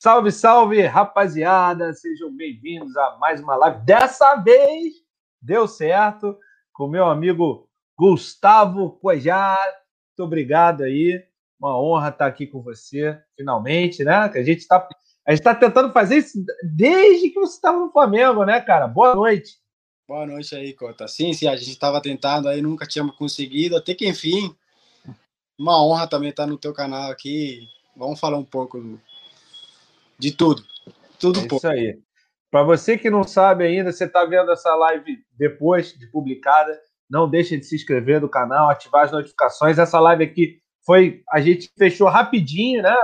Salve, salve, rapaziada! Sejam bem-vindos a mais uma live. Dessa vez deu certo com meu amigo Gustavo Cojar. Muito obrigado aí. Uma honra estar aqui com você, finalmente, né? Que a gente está a gente tá tentando fazer isso desde que você estava no Flamengo, né, cara? Boa noite. Boa noite aí, Cota. Sim, sim, a gente estava tentando aí, nunca tínhamos conseguido, até que enfim. Uma honra também estar no teu canal aqui. Vamos falar um pouco de tudo. Tudo é pouco. Isso aí. Para você que não sabe ainda, você está vendo essa live depois de publicada, não deixe de se inscrever no canal, ativar as notificações. Essa live aqui foi. A gente fechou rapidinho, né?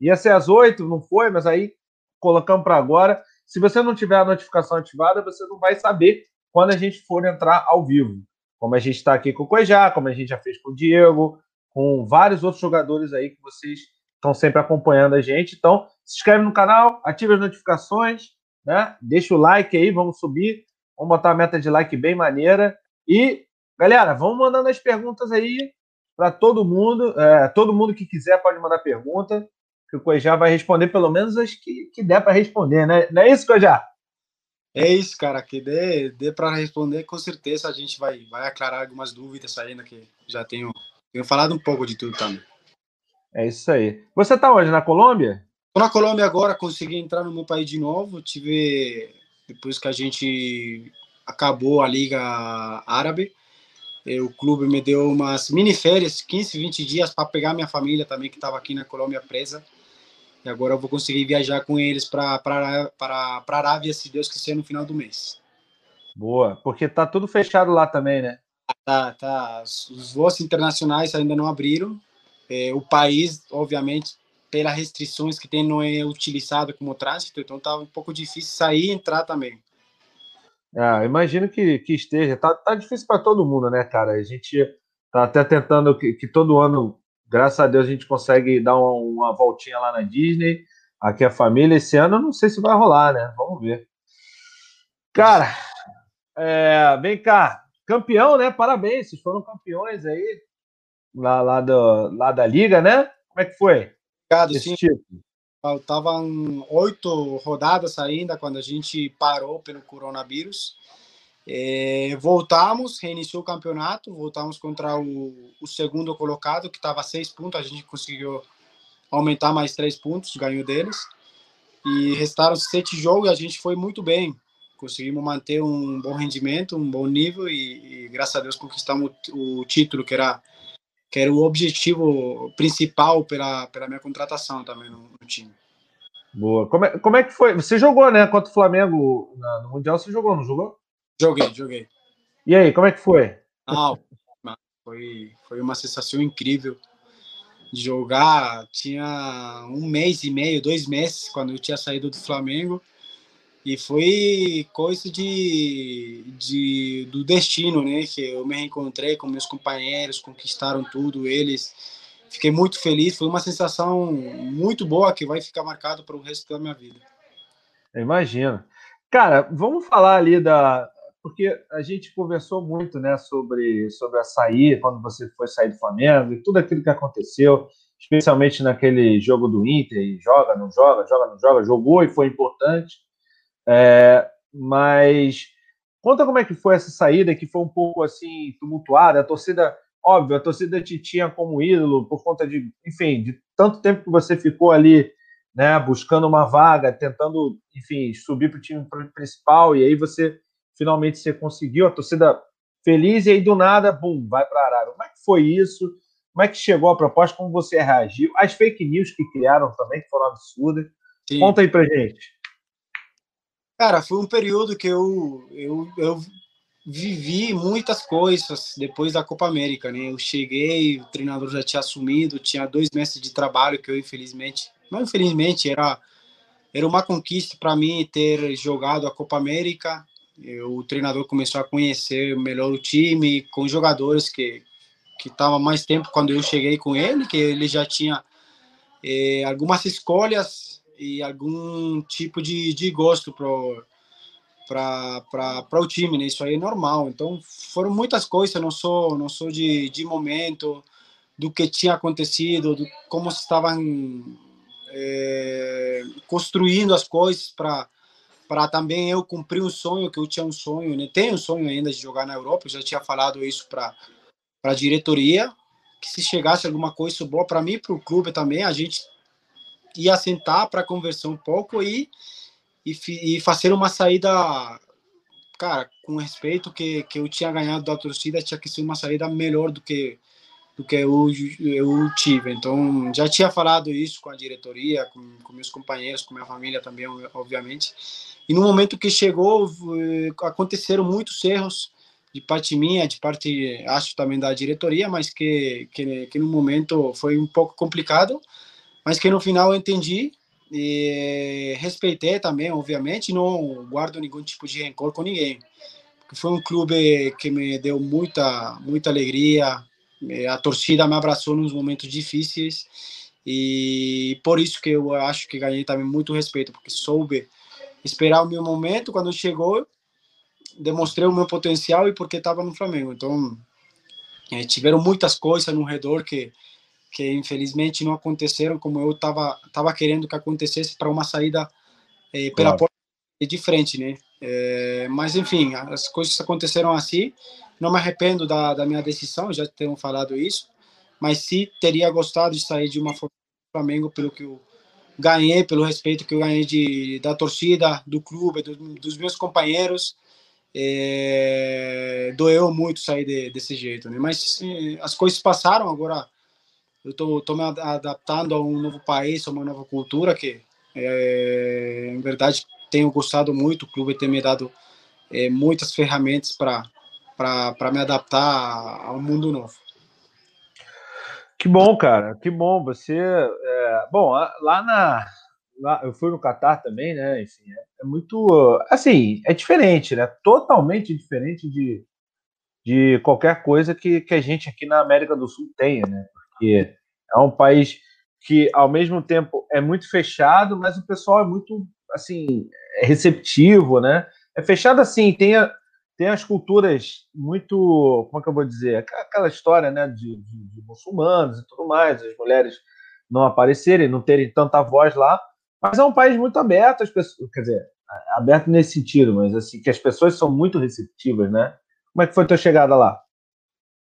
Ia ser às oito, não foi, mas aí colocamos para agora. Se você não tiver a notificação ativada, você não vai saber quando a gente for entrar ao vivo. Como a gente está aqui com o Coejá, como a gente já fez com o Diego, com vários outros jogadores aí que vocês estão sempre acompanhando a gente. Então, se inscreve no canal, ativa as notificações, né? Deixa o like aí, vamos subir. Vamos botar a meta de like bem maneira. E, galera, vamos mandando as perguntas aí para todo mundo. É, todo mundo que quiser pode mandar pergunta, que o Coejá vai responder pelo menos as que, que der para responder, né? Não é isso, Coejá? É isso, cara, que dê, dê para responder, com certeza a gente vai, vai aclarar algumas dúvidas ainda que já tenho, tenho falado um pouco de tudo também. É isso aí. Você está hoje na Colômbia? Tô na Colômbia agora, consegui entrar no meu país de novo. Tive depois que a gente acabou a liga árabe, eh, o clube me deu umas mini férias, 15, 20 dias para pegar minha família também que estava aqui na Colômbia presa. E agora eu vou conseguir viajar com eles para para Arábia, se Deus quiser, no final do mês. Boa, porque tá tudo fechado lá também, né? Tá, tá. Os voos internacionais ainda não abriram. É, o país, obviamente, pelas restrições que tem, não é utilizado como trânsito, então tá um pouco difícil sair e entrar também. Ah, imagino que, que esteja. Tá, tá difícil para todo mundo, né, cara? A gente tá até tentando que, que, todo ano, graças a Deus, a gente consegue dar uma, uma voltinha lá na Disney. Aqui a família. Esse ano eu não sei se vai rolar, né? Vamos ver. Cara, é, vem cá. Campeão, né? Parabéns, vocês foram campeões aí lá, lá, do, lá da Liga, né? Como é que foi? Esse sim. Tipo? Faltavam oito rodadas ainda quando a gente parou pelo coronavírus. É, voltamos, reiniciou o campeonato, voltamos contra o, o segundo colocado, que estava a seis pontos, a gente conseguiu aumentar mais três pontos, ganhou deles. E restaram sete jogos e a gente foi muito bem. Conseguimos manter um bom rendimento, um bom nível e, e graças a Deus conquistamos o título, que era que era o objetivo principal pela, pela minha contratação também no, no time. Boa. Como é, como é que foi? Você jogou, né, contra o Flamengo na, no Mundial? Você jogou, não jogou? Joguei, joguei. E aí, como é que foi? Ah, foi, foi uma sensação incrível de jogar. Tinha um mês e meio, dois meses, quando eu tinha saído do Flamengo. E foi coisa de, de, do destino, né? Que eu me reencontrei com meus companheiros, conquistaram tudo, eles. Fiquei muito feliz, foi uma sensação muito boa que vai ficar marcado para o resto da minha vida. Imagina. Cara, vamos falar ali da. Porque a gente conversou muito né, sobre, sobre a sair, quando você foi sair do Flamengo e tudo aquilo que aconteceu, especialmente naquele jogo do Inter, joga, não joga, joga, não joga, jogou e foi importante. É, mas conta como é que foi essa saída, que foi um pouco assim tumultuada. A torcida, óbvio, a torcida te tinha como ídolo por conta de, enfim, de tanto tempo que você ficou ali, né, buscando uma vaga, tentando, enfim, subir para o time principal e aí você finalmente você conseguiu. A torcida feliz e aí do nada, bum, vai para Arara. Como é que foi isso? Como é que chegou a proposta? Como você reagiu? As fake news que criaram também, que foram absurdas. Sim. Conta aí pra gente. Cara, foi um período que eu, eu, eu vivi muitas coisas depois da Copa América, né? Eu cheguei, o treinador já tinha assumido, tinha dois meses de trabalho que eu infelizmente, não infelizmente, era era uma conquista para mim ter jogado a Copa América. Eu, o treinador começou a conhecer melhor o time com jogadores que que mais tempo quando eu cheguei com ele, que ele já tinha eh, algumas escolhas e algum tipo de, de gosto para o time, né? Isso aí é normal. Então foram muitas coisas. Não sou não sou de, de momento do que tinha acontecido, do como estavam é, construindo as coisas para para também eu cumprir um sonho que eu tinha um sonho, né? Tenho um sonho ainda de jogar na Europa. Eu já tinha falado isso para para a diretoria que se chegasse alguma coisa boa para mim, para o clube também, a gente ia sentar para conversar um pouco e, e, e fazer uma saída, cara, com respeito que, que eu tinha ganhado da torcida, tinha que ser uma saída melhor do que do que eu, eu tive. Então, já tinha falado isso com a diretoria, com, com meus companheiros, com minha família também, obviamente. E no momento que chegou, eh, aconteceram muitos erros de parte minha, de parte, acho também da diretoria, mas que, que, que no momento foi um pouco complicado, mas que no final eu entendi e respeitei também, obviamente, não guardo nenhum tipo de rancor com ninguém. Foi um clube que me deu muita, muita alegria, a torcida me abraçou nos momentos difíceis e por isso que eu acho que ganhei também muito respeito, porque soube esperar o meu momento, quando chegou, demonstrei o meu potencial e porque estava no Flamengo. Então, é, tiveram muitas coisas no redor que que infelizmente não aconteceram como eu estava tava querendo que acontecesse para uma saída é, pela claro. porta de frente, né? É, mas enfim, as coisas aconteceram assim. Não me arrependo da, da minha decisão, já tenho falado isso, mas sim teria gostado de sair de uma do Flamengo pelo que eu ganhei, pelo respeito que eu ganhei de, da torcida, do clube, do, dos meus companheiros é, doeu muito sair de, desse jeito, né? Mas as coisas passaram, agora eu tô me adaptando a um novo país, a uma nova cultura que, é, em verdade, tenho gostado muito. O clube tem me dado é, muitas ferramentas para me adaptar a um mundo novo. Que bom, cara, que bom. Você, é, bom, lá na lá, eu fui no Catar também, né? Enfim, é, é, muito. Assim, é diferente, né? Totalmente diferente de, de qualquer coisa que, que a gente aqui na América do Sul tenha, né? Porque é um país que, ao mesmo tempo, é muito fechado, mas o pessoal é muito, assim, é receptivo, né? É fechado assim, tem, a, tem as culturas muito, como é que eu vou dizer? Aquela história, né, de, de, de muçulmanos e tudo mais, as mulheres não aparecerem, não terem tanta voz lá, mas é um país muito aberto, as pessoas, quer dizer, aberto nesse sentido, mas assim, que as pessoas são muito receptivas, né? Como é que foi a tua chegada lá?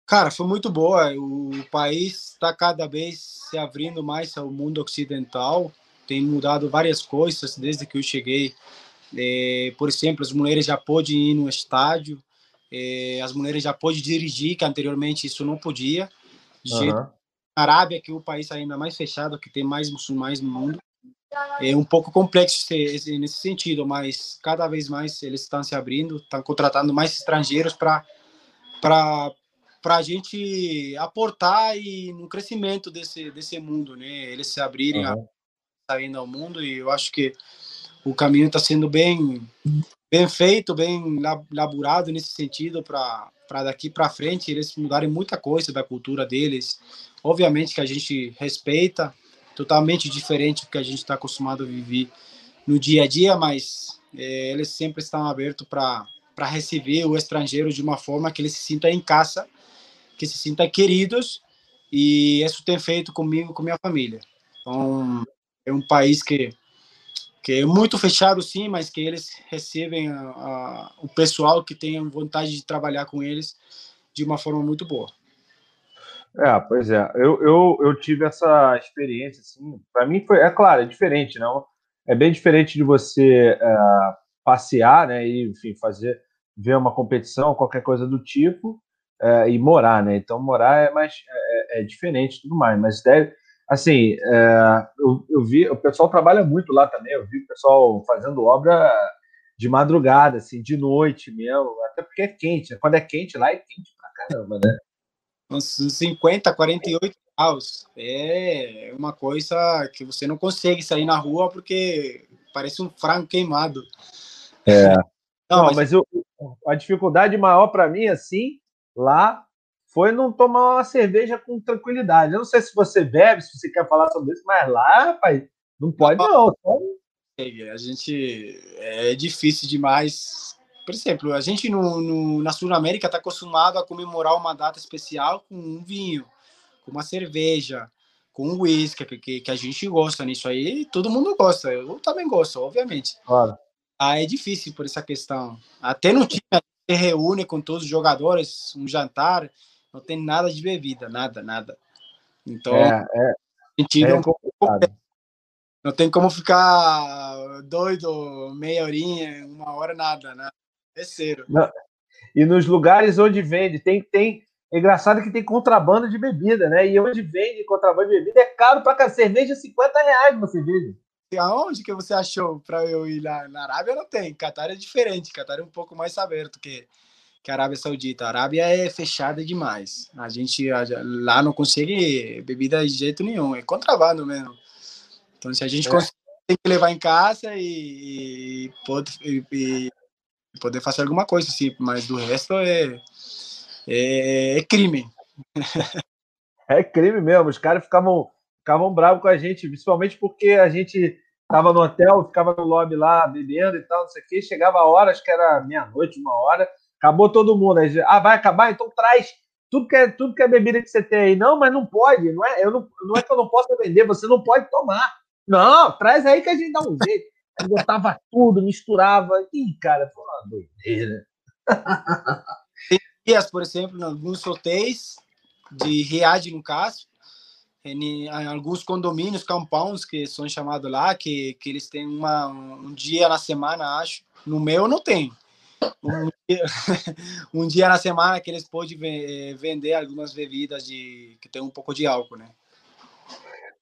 Cara, foi muito boa. O país está cada vez se abrindo mais ao mundo ocidental. Tem mudado várias coisas desde que eu cheguei. É, por exemplo, as mulheres já podem ir no estádio, é, as mulheres já podem dirigir, que anteriormente isso não podia. Uhum. Arábia, que é o país ainda mais fechado, que tem mais muçulmanos no mundo, é um pouco complexo nesse sentido, mas cada vez mais eles estão se abrindo, estão contratando mais estrangeiros para para a gente aportar e no crescimento desse desse mundo, né? Eles se abrirem, uhum. a, saindo ao mundo e eu acho que o caminho está sendo bem bem feito, bem laburado nesse sentido para para daqui para frente eles mudarem muita coisa da cultura deles. Obviamente que a gente respeita, totalmente diferente do que a gente está acostumado a viver no dia a dia, mas é, eles sempre estão abertos para para receber o estrangeiro de uma forma que ele se sinta em casa, que se sinta queridos e isso tem feito comigo, com minha família. Então é um país que que é muito fechado sim, mas que eles recebem a, a, o pessoal que tem vontade de trabalhar com eles de uma forma muito boa. É, pois é. Eu, eu, eu tive essa experiência, assim. Para mim foi, é claro, é diferente, não? É bem diferente de você é, passear, né? E, enfim, fazer, ver uma competição, qualquer coisa do tipo, é, e morar, né? Então, morar é mais é, é, é diferente, tudo mais. Mas deve, assim, é, eu, eu vi, o pessoal trabalha muito lá também. Eu vi o pessoal fazendo obra de madrugada, assim, de noite mesmo, até porque é quente. Né? Quando é quente lá, é quente pra caramba, né? uns 50, 48 graus. É uma coisa que você não consegue sair na rua porque parece um frango queimado. É. Não, não mas, mas eu, a dificuldade maior para mim, assim, lá, foi não tomar uma cerveja com tranquilidade. Eu não sei se você bebe, se você quer falar sobre isso, mas lá, rapaz, não pode não. A gente é difícil demais por exemplo, a gente no, no na Sul-América está acostumado a comemorar uma data especial com um vinho, com uma cerveja, com uísque, que, que a gente gosta nisso aí, todo mundo gosta, eu também gosto, obviamente. Claro. Aí é difícil por essa questão. Até no time se reúne com todos os jogadores, um jantar, não tem nada de bebida, nada, nada. Então, é, é, é um pouco, não tem como ficar doido meia horinha, uma hora, nada, né? É sério. E nos lugares onde vende, tem, tem é engraçado que tem contrabando de bebida, né? E onde vende contrabando de bebida é caro pra cá. Cerveja 50 reais uma cerveja. Aonde que você achou para eu ir lá? Na Arábia não tem. Catar é diferente. Catar é um pouco mais aberto que, que a Arábia Saudita. A Arábia é fechada demais. A gente lá não consegue bebida de jeito nenhum. É contrabando mesmo. Então, se a gente é. consegue, tem que levar em casa e, e, pode, e, e poder fazer alguma coisa, assim. Mas do resto é é, é crime. É crime mesmo. Os caras ficavam, ficavam bravos com a gente, principalmente porque a gente tava no hotel, ficava no lobby lá bebendo e tal, não sei o quê. Chegava a hora, acho que era meia-noite, uma hora, acabou todo mundo. Aí, ah, vai acabar? Então traz tudo que, é, tudo que é bebida que você tem aí. Não, mas não pode. Não é, eu não, não é que eu não possa vender, você não pode tomar. Não, traz aí que a gente dá um jeito. Aí botava tudo, misturava. Ih, cara, foi uma doideira. dias, por exemplo, em alguns hotéis de Riad, no caso, em, em, alguns condomínios, compounds, que são chamados lá, que, que eles têm uma, um dia na semana, acho. No meu não tem. Um dia, um dia na semana que eles podem vender algumas bebidas de, que tem um pouco de álcool, né?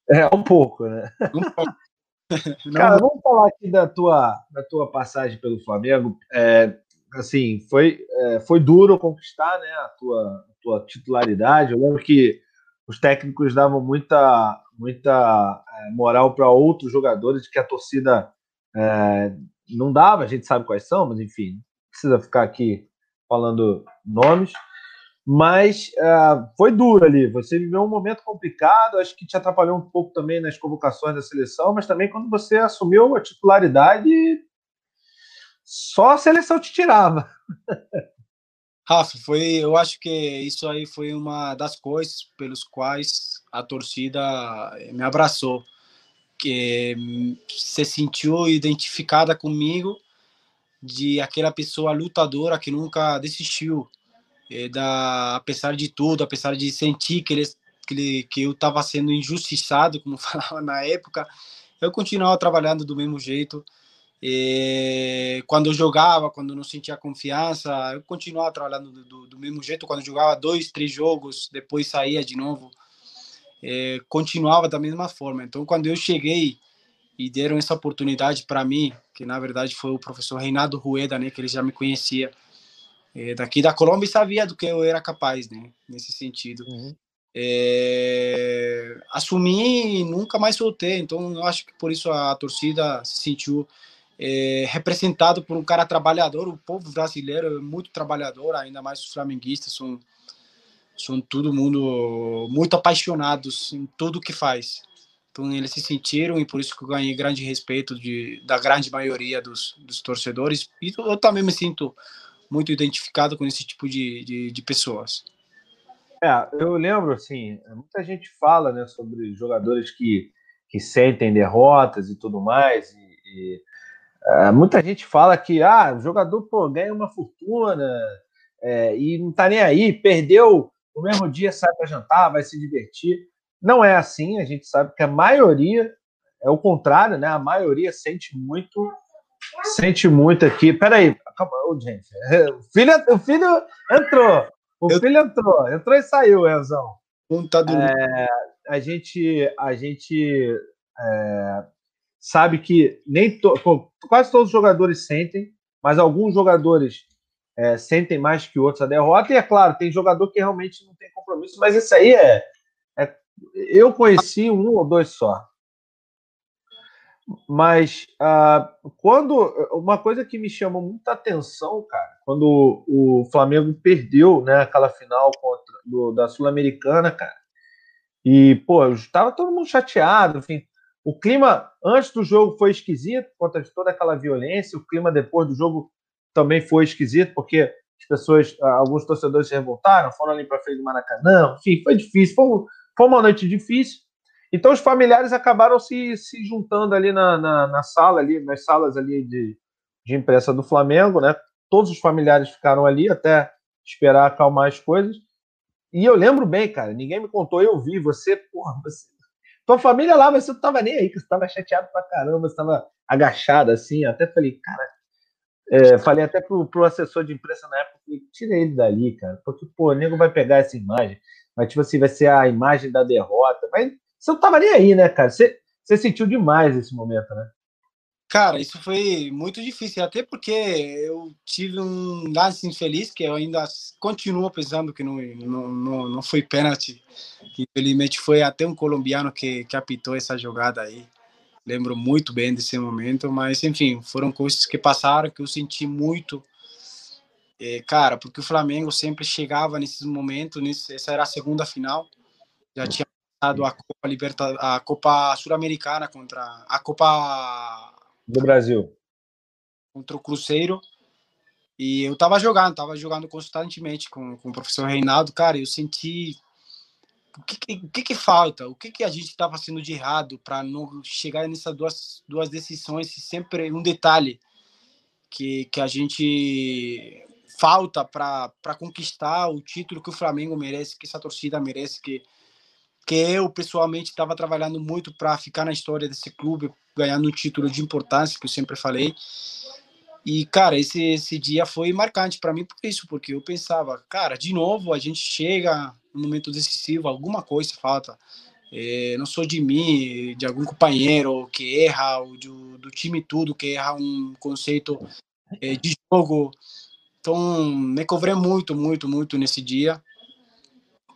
É, um pouco, né? Um pouco. Cara, vamos falar aqui da tua, da tua passagem pelo Flamengo. É, assim, foi, é, foi duro conquistar né, a, tua, a tua titularidade. Eu lembro que os técnicos davam muita, muita é, moral para outros jogadores que a torcida é, não dava, a gente sabe quais são, mas enfim, não precisa ficar aqui falando nomes. Mas uh, foi duro ali. Você viveu um momento complicado, acho que te atrapalhou um pouco também nas convocações da seleção, mas também quando você assumiu a titularidade, só a seleção te tirava. Rafa, foi, eu acho que isso aí foi uma das coisas pelos quais a torcida me abraçou, que se sentiu identificada comigo de aquela pessoa lutadora que nunca desistiu, da, apesar de tudo, apesar de sentir que, ele, que, que eu estava sendo injustiçado, como falava na época, eu continuava trabalhando do mesmo jeito, e quando eu jogava, quando não sentia confiança, eu continuava trabalhando do, do, do mesmo jeito. Quando jogava dois, três jogos, depois saía de novo, é, continuava da mesma forma. Então, quando eu cheguei e deram essa oportunidade para mim, que na verdade foi o professor Reinaldo Rueda, né, que ele já me conhecia é, daqui da Colômbia e sabia do que eu era capaz, né, nesse sentido. Uhum. É, assumi e nunca mais soltei. Então, eu acho que por isso a torcida se sentiu é, representado por um cara trabalhador. O povo brasileiro é muito trabalhador, ainda mais os flamenguistas são são todo mundo muito apaixonados em tudo que faz. Então eles se sentiram e por isso que eu ganhei grande respeito de, da grande maioria dos, dos torcedores. E eu também me sinto muito identificado com esse tipo de, de, de pessoas. É, eu lembro, assim, muita gente fala né, sobre jogadores que, que sentem derrotas e tudo mais, e, e é, muita gente fala que ah, o jogador pô, ganha uma fortuna é, e não tá nem aí, perdeu no mesmo dia, sai para jantar, vai se divertir. Não é assim, a gente sabe que a maioria é o contrário, né? A maioria sente muito, sente muito aqui. Peraí, acabou, gente. O filho, o filho entrou. O Eu... filho entrou, entrou e saiu, Elzão. Um tá é, a gente, a gente é, sabe que nem to, quase todos os jogadores sentem, mas alguns jogadores é, sentem mais que outros a derrota. E é claro, tem jogador que realmente não tem compromisso, mas isso aí é, é eu conheci um ou dois só. Mas uh, quando uma coisa que me chamou muita atenção, cara, quando o Flamengo perdeu, né, aquela final contra do, da Sul-Americana, cara. E pô, estava todo mundo chateado, enfim. O clima antes do jogo foi esquisito, por conta de toda aquela violência. O clima depois do jogo também foi esquisito, porque as pessoas, ah, alguns torcedores se revoltaram, foram ali para frente do Maracanã. Enfim, foi difícil. Foi, foi uma noite difícil. Então os familiares acabaram se, se juntando ali na, na, na sala, ali, nas salas ali de, de imprensa do Flamengo, né? Todos os familiares ficaram ali até esperar acalmar as coisas. E eu lembro bem, cara, ninguém me contou, eu vi, você, porra, você, tua família lá, mas você não tava nem aí, que você tava chateado pra caramba, você tava agachado assim, até falei, cara, é, falei até pro, pro assessor de imprensa na época, falei, tira ele dali, cara, porque, pô, o nego vai pegar essa imagem, mas tipo assim, vai ser a imagem da derrota, mas você não tava nem aí, né, cara? Você, você sentiu demais esse momento, né? Cara, isso foi muito difícil, até porque eu tive um lance infeliz que eu ainda continuo pensando que não, não, não, não foi pênalti. Infelizmente foi até um colombiano que, que apitou essa jogada aí. Lembro muito bem desse momento, mas enfim, foram coisas que passaram que eu senti muito. É, cara, porque o Flamengo sempre chegava nesses momentos, nesse, essa era a segunda final, já tinha passado a Copa Liberta, a Copa Sul-Americana contra a Copa do Brasil. Contra o Cruzeiro. E eu tava jogando, tava jogando constantemente com, com o professor Reinaldo. Cara, eu senti. O que, o que, que falta? O que, que a gente estava fazendo de errado para não chegar nessas duas, duas decisões? Sempre um detalhe que, que a gente falta para conquistar o título que o Flamengo merece, que essa torcida merece, que, que eu pessoalmente estava trabalhando muito para ficar na história desse clube, ganhando um título de importância, que eu sempre falei. E, cara, esse, esse dia foi marcante para mim por isso, porque eu pensava, cara, de novo a gente chega no momento decisivo, alguma coisa falta. É, não sou de mim, de algum companheiro que erra, ou do, do time tudo que erra um conceito é, de jogo. Então, me cobrei muito, muito, muito nesse dia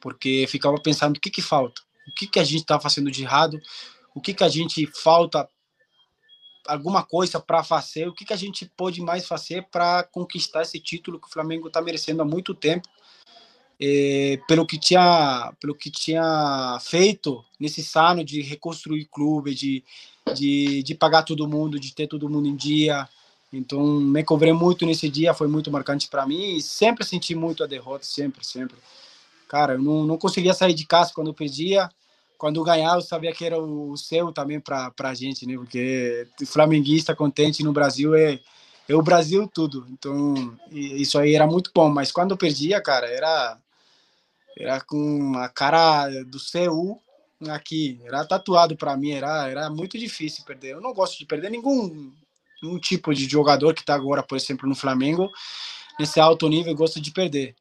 porque ficava pensando o que que falta, o que que a gente está fazendo de errado, o que que a gente falta alguma coisa para fazer, o que que a gente pode mais fazer para conquistar esse título que o Flamengo está merecendo há muito tempo, é, pelo que tinha pelo que tinha feito nesse ano de reconstruir clube, de, de, de pagar todo mundo, de ter todo mundo em dia. Então, me cobrei muito nesse dia, foi muito marcante para mim e sempre senti muito a derrota, sempre, sempre. Cara, eu não, não conseguia sair de casa quando eu perdia. Quando ganhava, eu sabia que era o seu também para a gente, né? Porque flamenguista contente no Brasil é, é o Brasil tudo. Então, isso aí era muito bom. Mas quando eu perdia, cara, era, era com a cara do CU aqui. Era tatuado para mim, era, era muito difícil perder. Eu não gosto de perder nenhum, nenhum tipo de jogador que está agora, por exemplo, no Flamengo. Nesse alto nível, eu gosto de perder.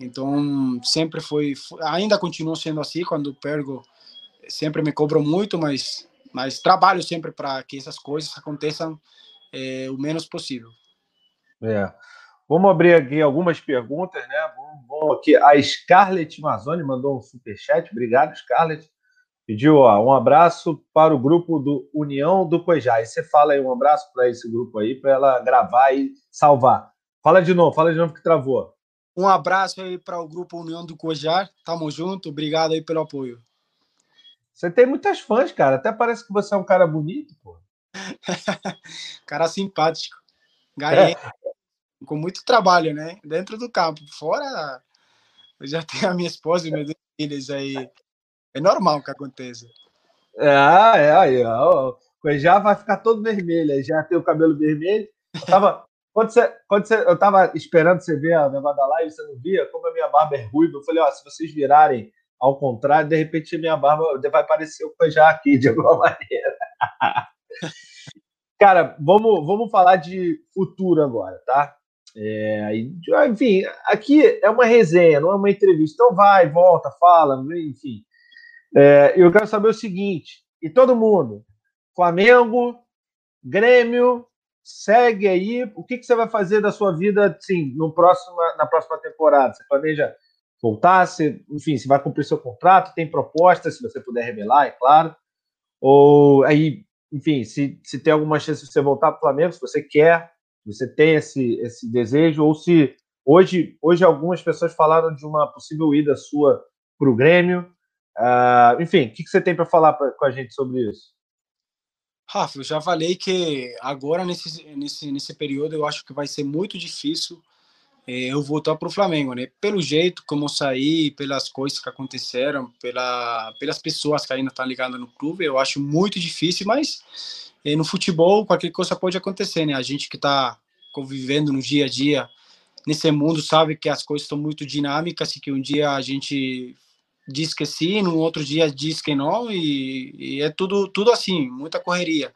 Então, sempre foi, ainda continuo sendo assim, quando pergo, sempre me cobro muito, mas, mas trabalho sempre para que essas coisas aconteçam é, o menos possível. É. Vamos abrir aqui algumas perguntas, né? Vamos, vamos aqui. A Scarlett Mazzoni mandou um superchat. Obrigado, Scarlett. Pediu ó, um abraço para o grupo do União do Coijá. E você fala aí um abraço para esse grupo aí, para ela gravar e salvar. Fala de novo, fala de novo que travou. Um abraço aí para o grupo União do Cojar. Tamo junto. Obrigado aí pelo apoio. Você tem muitas fãs, cara. Até parece que você é um cara bonito, pô. cara simpático. Ganhei é. com muito trabalho, né? Dentro do campo. Fora, eu já tenho a minha esposa e meus dois filhos aí. É normal que aconteça. É, é aí, ó. Já vai ficar todo vermelho, já tem o cabelo vermelho. Tava, quando você, quando você, eu tava esperando você ver a negócio da live, você não via, como a minha barba é ruiva, eu falei, ó, se vocês virarem ao contrário, de repente a minha barba vai parecer o já aqui, de alguma maneira. Cara, vamos, vamos falar de futuro agora, tá? É, enfim, aqui é uma resenha, não é uma entrevista. Então vai, volta, fala, enfim. É, eu quero saber o seguinte, e todo mundo, Flamengo, Grêmio, segue aí. O que, que você vai fazer da sua vida, assim, no próximo, na próxima temporada? Você planeja voltar? Você, enfim, se vai cumprir seu contrato? Tem propostas, se você puder revelar, é claro. Ou aí, enfim, se, se tem alguma chance de você voltar para o Flamengo, se você quer, você tem esse, esse desejo, ou se hoje, hoje algumas pessoas falaram de uma possível ida sua para o Grêmio. Uh, enfim, o que, que você tem para falar pra, com a gente sobre isso? Rafa, eu já falei que agora, nesse, nesse, nesse período, eu acho que vai ser muito difícil é, eu voltar para o Flamengo, né? Pelo jeito como eu saí, pelas coisas que aconteceram, pela, pelas pessoas que ainda estão ligadas no clube, eu acho muito difícil, mas é, no futebol qualquer coisa pode acontecer, né? A gente que está convivendo no dia a dia nesse mundo sabe que as coisas estão muito dinâmicas e que um dia a gente diz que sim, no outro dia diz que não e, e é tudo tudo assim, muita correria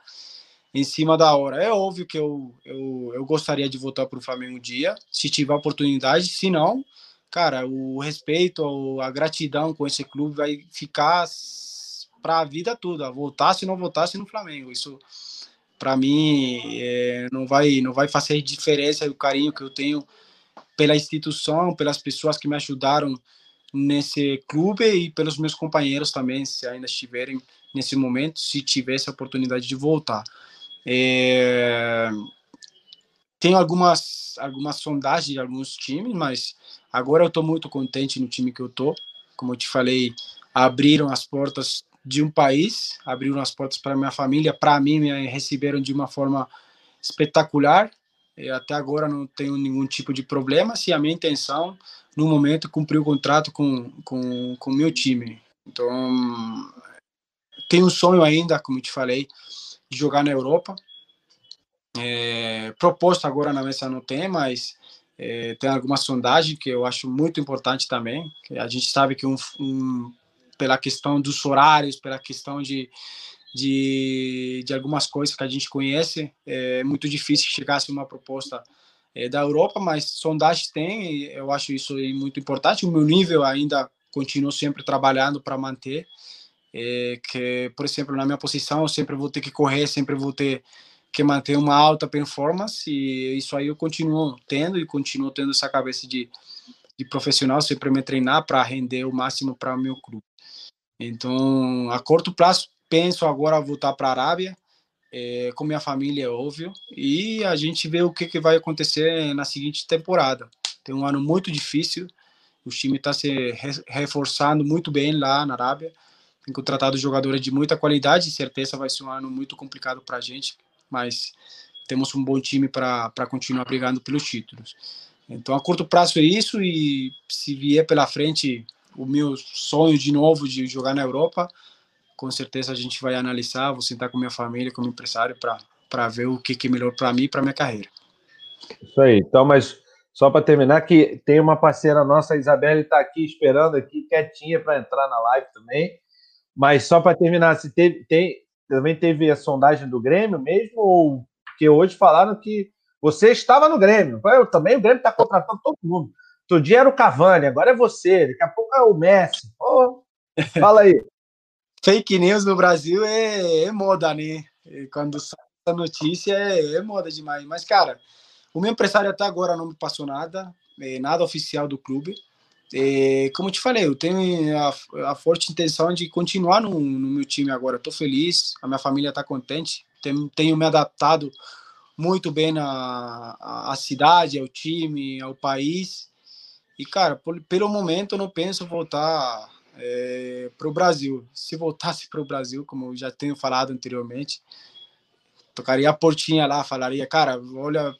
em cima da hora. É óbvio que eu, eu, eu gostaria de voltar para o Flamengo um dia, se tiver oportunidade, se não, cara, o respeito, a gratidão com esse clube vai ficar para a vida toda, voltasse ou não voltasse no Flamengo. Isso, para mim, é, não, vai, não vai fazer diferença o carinho que eu tenho pela instituição, pelas pessoas que me ajudaram nesse clube e pelos meus companheiros também, se ainda estiverem nesse momento, se tivesse a oportunidade de voltar. É... Tem algumas, algumas sondagens de alguns times, mas agora eu estou muito contente no time que eu estou. Como eu te falei, abriram as portas de um país, abriram as portas para minha família, para mim, me receberam de uma forma espetacular. E até agora não tenho nenhum tipo de problema. Se a minha intenção, no momento, cumprir o contrato com com, com meu time. Então, tenho um sonho ainda, como te falei, de jogar na Europa. É, proposta agora na mesa não tem, mas é, tem alguma sondagem que eu acho muito importante também. A gente sabe que um, um, pela questão dos horários, pela questão de, de, de, algumas coisas que a gente conhece, é muito difícil chegar a uma proposta é, da Europa, mas sondagens tem, eu acho isso muito importante. O meu nível ainda continuo sempre trabalhando para manter é, que, por exemplo, na minha posição, eu sempre vou ter que correr, sempre vou ter que manter uma alta performance e isso aí eu continuo tendo e continuo tendo essa cabeça de, de profissional, sempre me treinar para render o máximo para o meu clube. Então, a curto prazo, penso agora voltar para a Arábia, é, com minha família, é óbvio, e a gente vê o que, que vai acontecer na seguinte temporada. Tem um ano muito difícil, o time está se reforçando muito bem lá na Arábia, tem contratado jogadores de muita qualidade, certeza vai ser um ano muito complicado para a gente, mas temos um bom time para continuar brigando pelos títulos. Então, a curto prazo é isso, e se vier pela frente o meu sonho de novo de jogar na Europa, com certeza a gente vai analisar, vou sentar com minha família, com o empresário, para ver o que, que é melhor para mim e para minha carreira. Isso aí. Então, mas só para terminar, que tem uma parceira nossa, a Isabelle, está aqui esperando aqui, quietinha para entrar na live também. Mas só para terminar, se teve, tem, também teve a sondagem do Grêmio mesmo? Ou porque hoje falaram que você estava no Grêmio. Eu também o Grêmio está contratando todo mundo. Outro dia era o Cavani, agora é você. Daqui a pouco é o Messi. Oh, fala aí. Fake news no Brasil é, é moda, né? Quando sai essa notícia é, é, moda demais. Mas, cara, o meu empresário até agora não me passou nada, é, nada oficial do clube. É, como te falei, eu tenho a, a forte intenção de continuar no, no meu time agora. Estou feliz, a minha família está contente, tenho, tenho, me adaptado muito bem na cidade, ao time, ao país. E, cara, por, pelo momento eu não penso voltar é, para o Brasil. Se voltasse para o Brasil, como eu já tenho falado anteriormente, tocaria a portinha lá, falaria, cara, olha,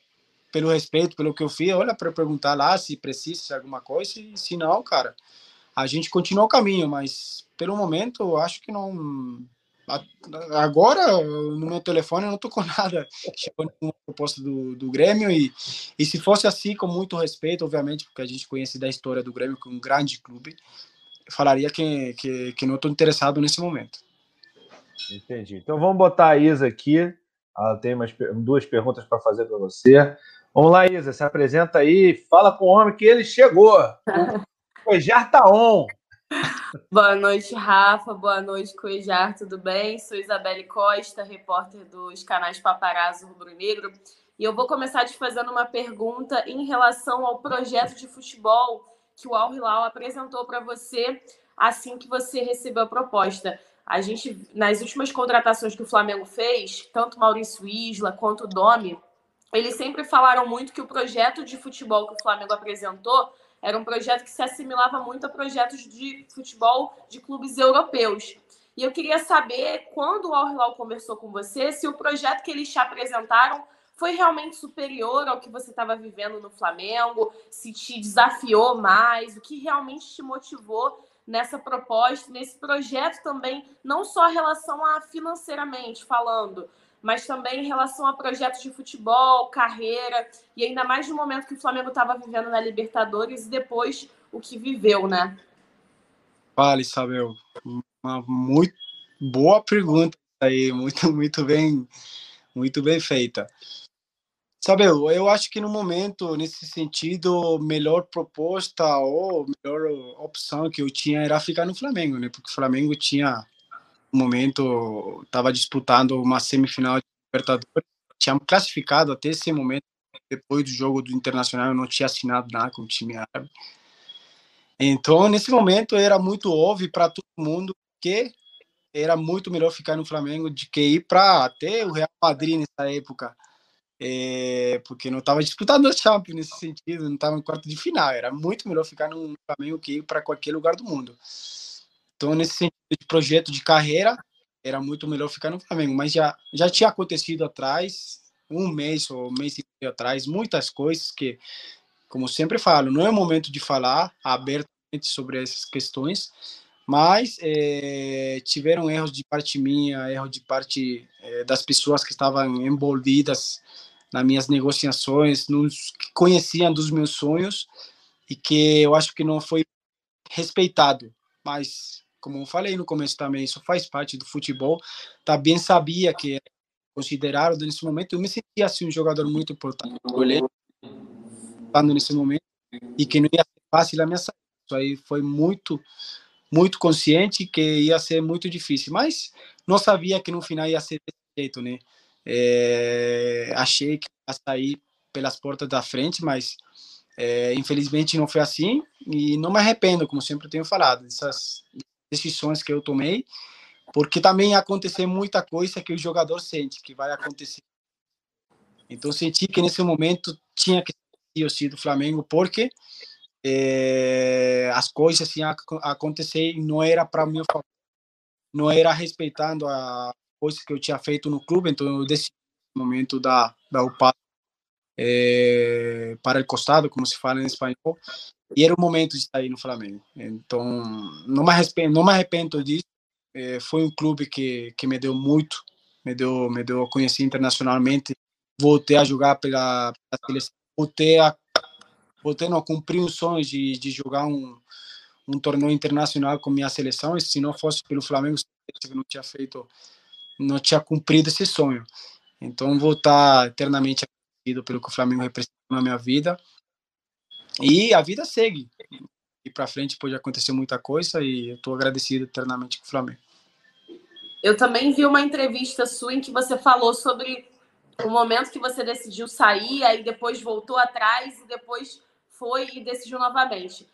pelo respeito, pelo que eu fiz, olha para perguntar lá se precisa de alguma coisa, e se não, cara, a gente continua o caminho, mas pelo momento eu acho que não. Agora, no meu telefone, eu não tô com nada. Chegou uma proposta do, do Grêmio, e, e se fosse assim, com muito respeito, obviamente, porque a gente conhece da história do Grêmio, que é um grande clube, falaria que, que, que não estou interessado nesse momento. Entendi. Então vamos botar a Isa aqui. Ela tem umas, duas perguntas para fazer para você. Vamos lá, Isa, se apresenta aí, fala com o homem que ele chegou. O Coejar tá on. Boa noite, Rafa. Boa noite, Coejar. Tudo bem? Sou Isabelle Costa, repórter dos canais Paparazzo Rubro Negro. E eu vou começar te fazendo uma pergunta em relação ao projeto de futebol que o Al Hilal apresentou para você assim que você recebeu a proposta. A gente, nas últimas contratações que o Flamengo fez, tanto Maurício Isla quanto o Domi, eles sempre falaram muito que o projeto de futebol que o Flamengo apresentou era um projeto que se assimilava muito a projetos de futebol de clubes europeus. E eu queria saber, quando o Al Hilal conversou com você, se o projeto que eles te apresentaram foi realmente superior ao que você estava vivendo no Flamengo? Se te desafiou mais? O que realmente te motivou nessa proposta, nesse projeto também, não só em relação a financeiramente falando, mas também em relação a projetos de futebol, carreira, e ainda mais no momento que o Flamengo estava vivendo na Libertadores e depois o que viveu, né? Vale, Isabel. Uma muito boa pergunta aí, muito, muito bem, muito bem feita. Sabe, eu acho que no momento, nesse sentido, melhor proposta ou melhor opção que eu tinha era ficar no Flamengo, né? Porque o Flamengo tinha, no momento, estava disputando uma semifinal de Libertadores, tinha classificado até esse momento, depois do jogo do Internacional, eu não tinha assinado nada com o time árabe. Então, nesse momento, era muito óbvio para todo mundo que era muito melhor ficar no Flamengo do que ir para até o Real Madrid nessa época é, porque não estava disputando a Champions nesse sentido, não estava em quarto de final. Era muito melhor ficar no Flamengo que ir para qualquer lugar do mundo. Então, nesse sentido de projeto de carreira, era muito melhor ficar no Flamengo. Mas já, já tinha acontecido atrás, um mês ou um mês e meio atrás, muitas coisas que, como sempre falo, não é momento de falar abertamente sobre essas questões, mas é, tiveram erros de parte minha, erro de parte é, das pessoas que estavam envolvidas nas minhas negociações, nos, que conheciam dos meus sonhos e que eu acho que não foi respeitado. Mas, como eu falei no começo também, isso faz parte do futebol. Também sabia que era considerado nesse momento. Eu me sentia assim um jogador muito importante escolher nesse momento e que não ia ser fácil a minha saída. Isso aí foi muito muito consciente que ia ser muito difícil, mas não sabia que no final ia ser desse jeito, né? É, achei que ia sair pelas portas da frente, mas é, infelizmente não foi assim e não me arrependo, como sempre tenho falado, dessas decisões que eu tomei, porque também ia acontecer muita coisa que o jogador sente que vai acontecer. Então senti que nesse momento tinha que ser o do Flamengo, porque é, as coisas iam acontecer e não era para mim não era respeitando a coisa que eu tinha feito no clube, então eu decidi no momento da da UPA é, para o costado, como se fala em espanhol, e era o momento de sair no Flamengo. Então, não me arrependo, não me arrependo disso. É, foi um clube que que me deu muito, me deu me deu a conhecer internacionalmente, voltei a jogar pela, pela seleção, voltei a voltando a cumprir um sonho de, de jogar um, um torneio internacional com minha seleção. E se não fosse pelo Flamengo, eu não tinha feito, não tinha cumprido esse sonho. Então, vou estar eternamente agradecido pelo que o Flamengo representou na minha vida. E a vida segue. E para frente pode acontecer muita coisa e eu estou agradecido eternamente com o Flamengo. Eu também vi uma entrevista sua em que você falou sobre o momento que você decidiu sair, aí depois voltou atrás e depois foi e decidiu novamente.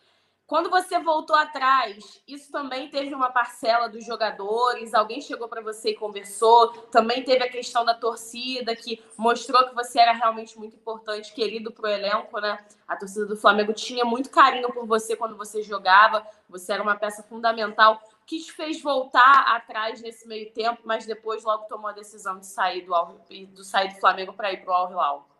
Quando você voltou atrás, isso também teve uma parcela dos jogadores? Alguém chegou para você e conversou? Também teve a questão da torcida, que mostrou que você era realmente muito importante, querido para o elenco, né? A torcida do Flamengo tinha muito carinho por você quando você jogava, você era uma peça fundamental. O que te fez voltar atrás nesse meio tempo, mas depois logo tomou a decisão de sair do, sair do Flamengo para ir para o Al Hilal?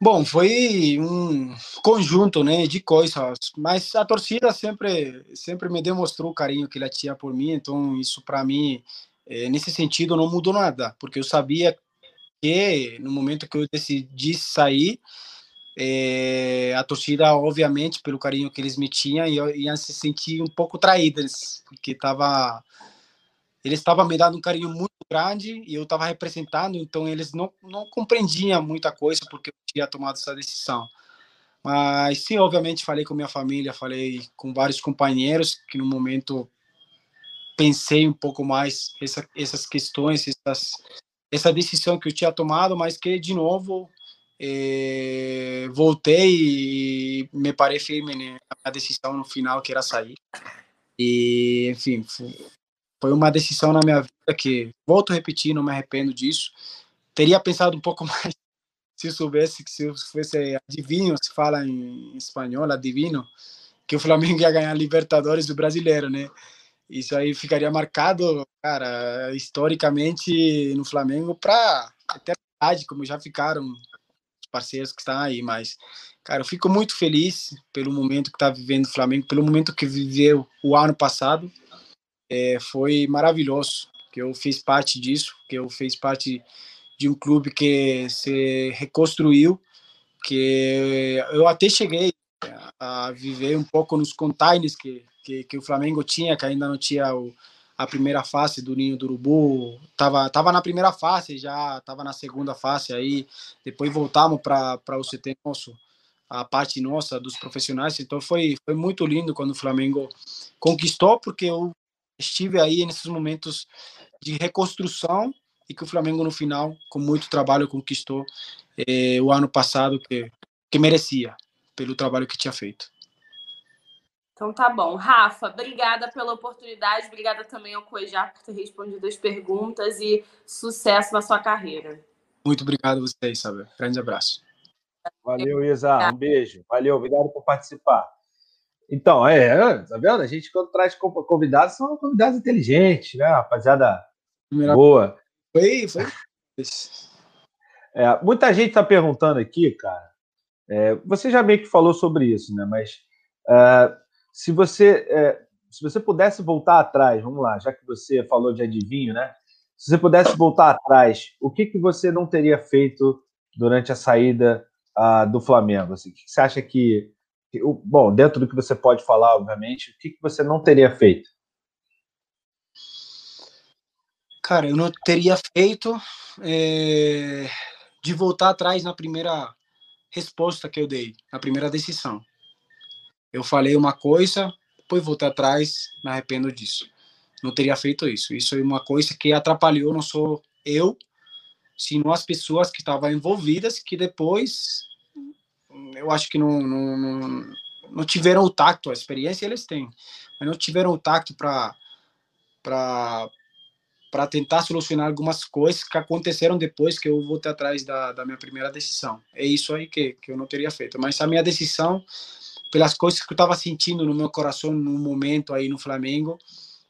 Bom, foi um conjunto, né, de coisas, mas a torcida sempre sempre me demonstrou o carinho que ela tinha por mim, então isso para mim, é, nesse sentido, não mudou nada, porque eu sabia que no momento que eu decidi sair, é, a torcida, obviamente, pelo carinho que eles me tinham, ia, ia se sentir um pouco traídas, porque tava eles estavam me dando um carinho muito grande e eu estava representando, então eles não, não compreendiam muita coisa porque eu tinha tomado essa decisão. Mas sim, obviamente falei com minha família, falei com vários companheiros que no momento pensei um pouco mais essa, essas questões, essas, essa decisão que eu tinha tomado, mas que de novo eh, voltei e me parei firme né, na decisão no final que era sair. E enfim, foi uma decisão na minha vida que, volto a repetir, não me arrependo disso. Teria pensado um pouco mais se soubesse que se fosse adivinho, se fala em espanhol, adivinho, que o Flamengo ia ganhar Libertadores do Brasileiro, né? Isso aí ficaria marcado, cara, historicamente no Flamengo para como já ficaram os parceiros que estão aí, mas, cara, eu fico muito feliz pelo momento que está vivendo o Flamengo, pelo momento que viveu o ano passado, é, foi maravilhoso, que eu fiz parte disso, que eu fiz parte de um clube que se reconstruiu, que eu até cheguei a viver um pouco nos containers que, que, que o Flamengo tinha, que ainda não tinha o, a primeira fase do Ninho do Urubu, tava, tava na primeira fase, já tava na segunda fase aí, depois voltamos para o CT nosso, a parte nossa dos profissionais, então foi, foi muito lindo quando o Flamengo conquistou, porque eu estive aí nesses momentos de reconstrução e que o Flamengo no final, com muito trabalho, conquistou eh, o ano passado que, que merecia pelo trabalho que tinha feito. Então tá bom. Rafa, obrigada pela oportunidade, obrigada também ao Coejar por ter respondido as perguntas e sucesso na sua carreira. Muito obrigado a vocês, sabe? Grande abraço. Valeu, Isa. Um beijo. Valeu, obrigado por participar. Então, é, tá vendo? A gente, quando traz convidados, são convidados inteligentes, né? Rapaziada boa. Foi, foi. É, muita gente está perguntando aqui, cara. É, você já meio que falou sobre isso, né? Mas é, se você é, se você pudesse voltar atrás, vamos lá, já que você falou de adivinho, né? Se você pudesse voltar atrás, o que, que você não teria feito durante a saída uh, do Flamengo? Assim, o que você acha que, que, bom, dentro do que você pode falar, obviamente, o que, que você não teria feito? Cara, eu não teria feito é, de voltar atrás na primeira resposta que eu dei, na primeira decisão. Eu falei uma coisa, depois voltei atrás, me arrependo disso. Não teria feito isso. Isso é uma coisa que atrapalhou, não sou eu, sino as pessoas que estavam envolvidas, que depois eu acho que não, não, não, não tiveram o tacto, a experiência eles têm, mas não tiveram o tacto para para tentar solucionar algumas coisas que aconteceram depois que eu voltei atrás da, da minha primeira decisão. É isso aí que, que eu não teria feito. Mas a minha decisão, pelas coisas que eu estava sentindo no meu coração no momento aí no Flamengo,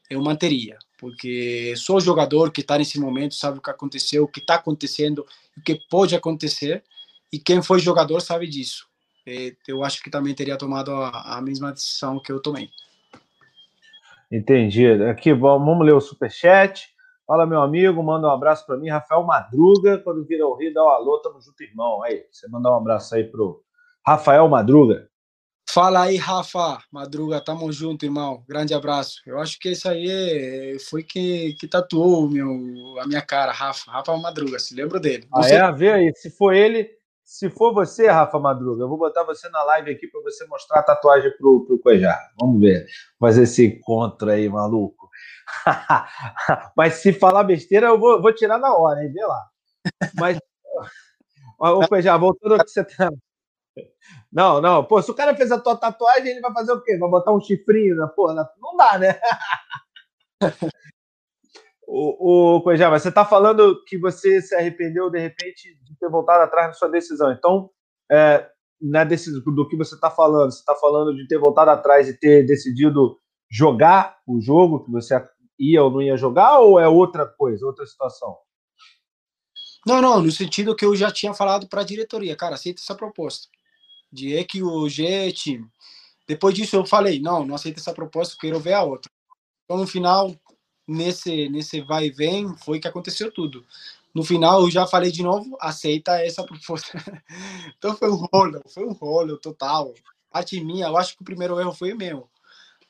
eu manteria. Porque sou jogador que está nesse momento, sabe o que aconteceu, o que está acontecendo, o que pode acontecer. E quem foi jogador sabe disso. É, eu acho que também teria tomado a, a mesma decisão que eu tomei. Entendi. Aqui vamos ler o superchat. Fala, meu amigo, manda um abraço para mim, Rafael Madruga. Quando vira o Rio, dá um alô, tamo junto, irmão. Aí, você mandar um abraço aí pro Rafael Madruga. Fala aí, Rafa Madruga, tamo junto, irmão. Grande abraço. Eu acho que esse aí foi que, que tatuou meu, a minha cara, Rafa. Rafa Madruga, se lembra dele. Ah, você... é? Vê aí, se for ele, se for você, Rafa Madruga, eu vou botar você na live aqui para você mostrar a tatuagem pro, pro Coejar. Vamos ver. Fazer esse encontro aí, maluco. Mas se falar besteira, eu vou, vou tirar na hora, hein? Vê lá. Mas, ô, já voltando ao que você tá. Não, não, pô, se o cara fez a tua tatuagem, ele vai fazer o quê? Vai botar um chifrinho na porra? Não dá, né? o, o Coejá, você tá falando que você se arrependeu, de repente, de ter voltado atrás na sua decisão. Então, é, na decisão, do que você está falando, você está falando de ter voltado atrás e ter decidido jogar o jogo que você ia ou não ia jogar, ou é outra coisa, outra situação? Não, não, no sentido que eu já tinha falado para a diretoria, cara, aceita essa proposta. De é que o G time. Depois disso eu falei, não, não aceito essa proposta, quero ver a outra. Então no final, nesse nesse vai e vem, foi que aconteceu tudo. No final eu já falei de novo, aceita essa proposta. então foi um rolo, foi um rolo total. A minha, eu acho que o primeiro erro foi meu.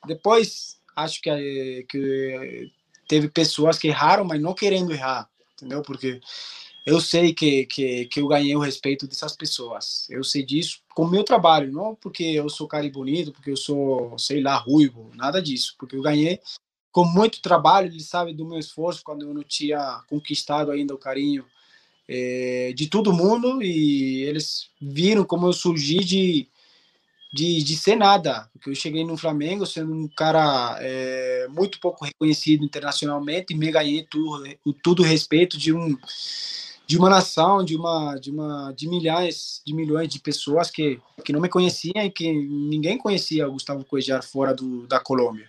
Depois acho que, que teve pessoas que erraram, mas não querendo errar, entendeu? Porque eu sei que, que, que eu ganhei o respeito dessas pessoas. Eu sei disso com o meu trabalho, não porque eu sou cara bonito, porque eu sou, sei lá, ruivo, nada disso. Porque eu ganhei com muito trabalho, eles sabem do meu esforço quando eu não tinha conquistado ainda o carinho é, de todo mundo e eles viram como eu surgi de de, de ser nada, porque eu cheguei no Flamengo sendo um cara é, muito pouco reconhecido internacionalmente e me ganhei tudo, tudo respeito de um de uma nação, de uma de uma de milhares, de milhões de pessoas que que não me conheciam e que ninguém conhecia o Gustavo Cuejar fora do, da Colômbia.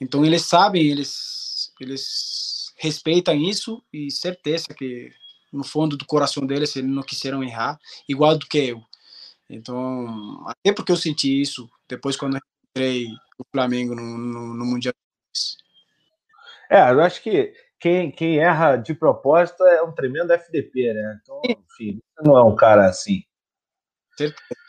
Então eles sabem, eles eles respeitam isso e certeza que no fundo do coração deles, eles não quiseram errar, igual do que eu. Então, até porque eu senti isso depois quando entrei o Flamengo no, no, no Mundial. É, eu acho que quem, quem erra de propósito é um tremendo FDP, né? Então, enfim, não é um cara assim. Certeza.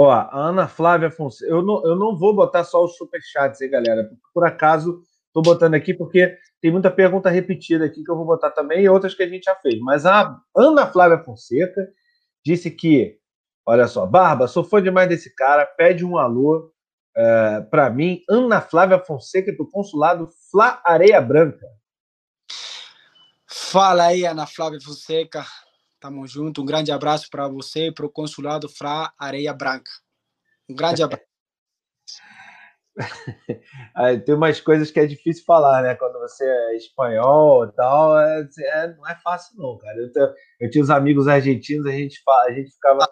Ó, a Ana Flávia Fonseca. Eu não, eu não vou botar só os superchats aí, galera. Por acaso, estou botando aqui porque tem muita pergunta repetida aqui que eu vou botar também e outras que a gente já fez. Mas a Ana Flávia Fonseca disse que, olha só, Barba, sou fã demais desse cara, pede um alô é, para mim. Ana Flávia Fonseca do consulado Fla Areia Branca. Fala aí, Ana Flávia Fonseca. Tamo junto. Um grande abraço para você e para o consulado Fra Areia Branca. Um grande abraço. Tem umas coisas que é difícil falar, né? Quando você é espanhol e tal, é, é, não é fácil, não, cara. Eu, tenho, eu tinha os amigos argentinos, a gente, a gente ficava.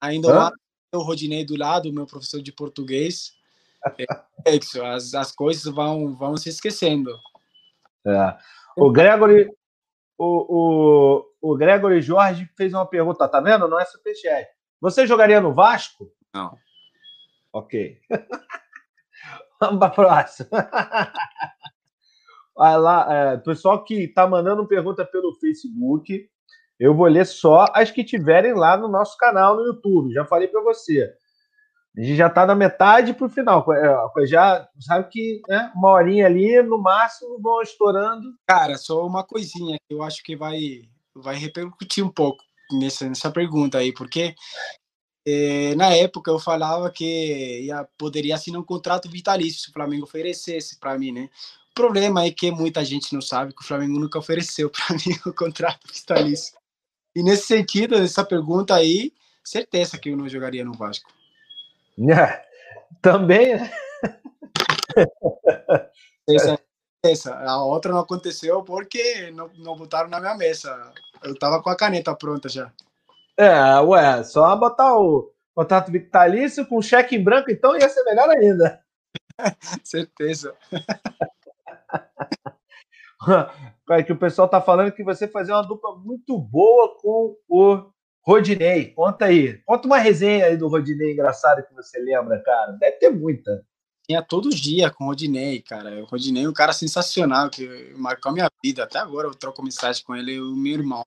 Ainda lá, o Rodinei do lado, meu professor de português. É isso, as, as coisas vão, vão se esquecendo. É. O Gregory, o, o, o Gregory Jorge fez uma pergunta, tá vendo? Não é superchat. Você jogaria no Vasco? Não. Ok. Vamos para a próxima. Vai lá, é, pessoal que tá mandando pergunta pelo Facebook, eu vou ler só as que tiverem lá no nosso canal no YouTube. Já falei para você. A gente já está na metade para o final. É, já sabe que né, uma horinha ali, no máximo, vão estourando. Cara, só uma coisinha que eu acho que vai, vai repercutir um pouco nessa, nessa pergunta aí, porque é, na época eu falava que ia, poderia assinar um contrato vitalício se o Flamengo oferecesse para mim, né? O problema é que muita gente não sabe que o Flamengo nunca ofereceu para mim o contrato vitalício. E nesse sentido, essa pergunta aí, certeza que eu não jogaria no Vasco. Também, né? Essa, essa, a outra não aconteceu porque não, não botaram na minha mesa. Eu tava com a caneta pronta já. É, ué, só botar o contrato vitalício com cheque em branco, então ia ser melhor ainda. Certeza. É que o pessoal tá falando que você fazia uma dupla muito boa com o Rodinei, conta aí. Conta uma resenha aí do Rodinei engraçado que você lembra, cara. Deve ter muita. Tinha todo dia com o Rodinei, cara. O Rodinei é um cara sensacional que marcou a minha vida. Até agora eu troco mensagem com ele e o meu irmão.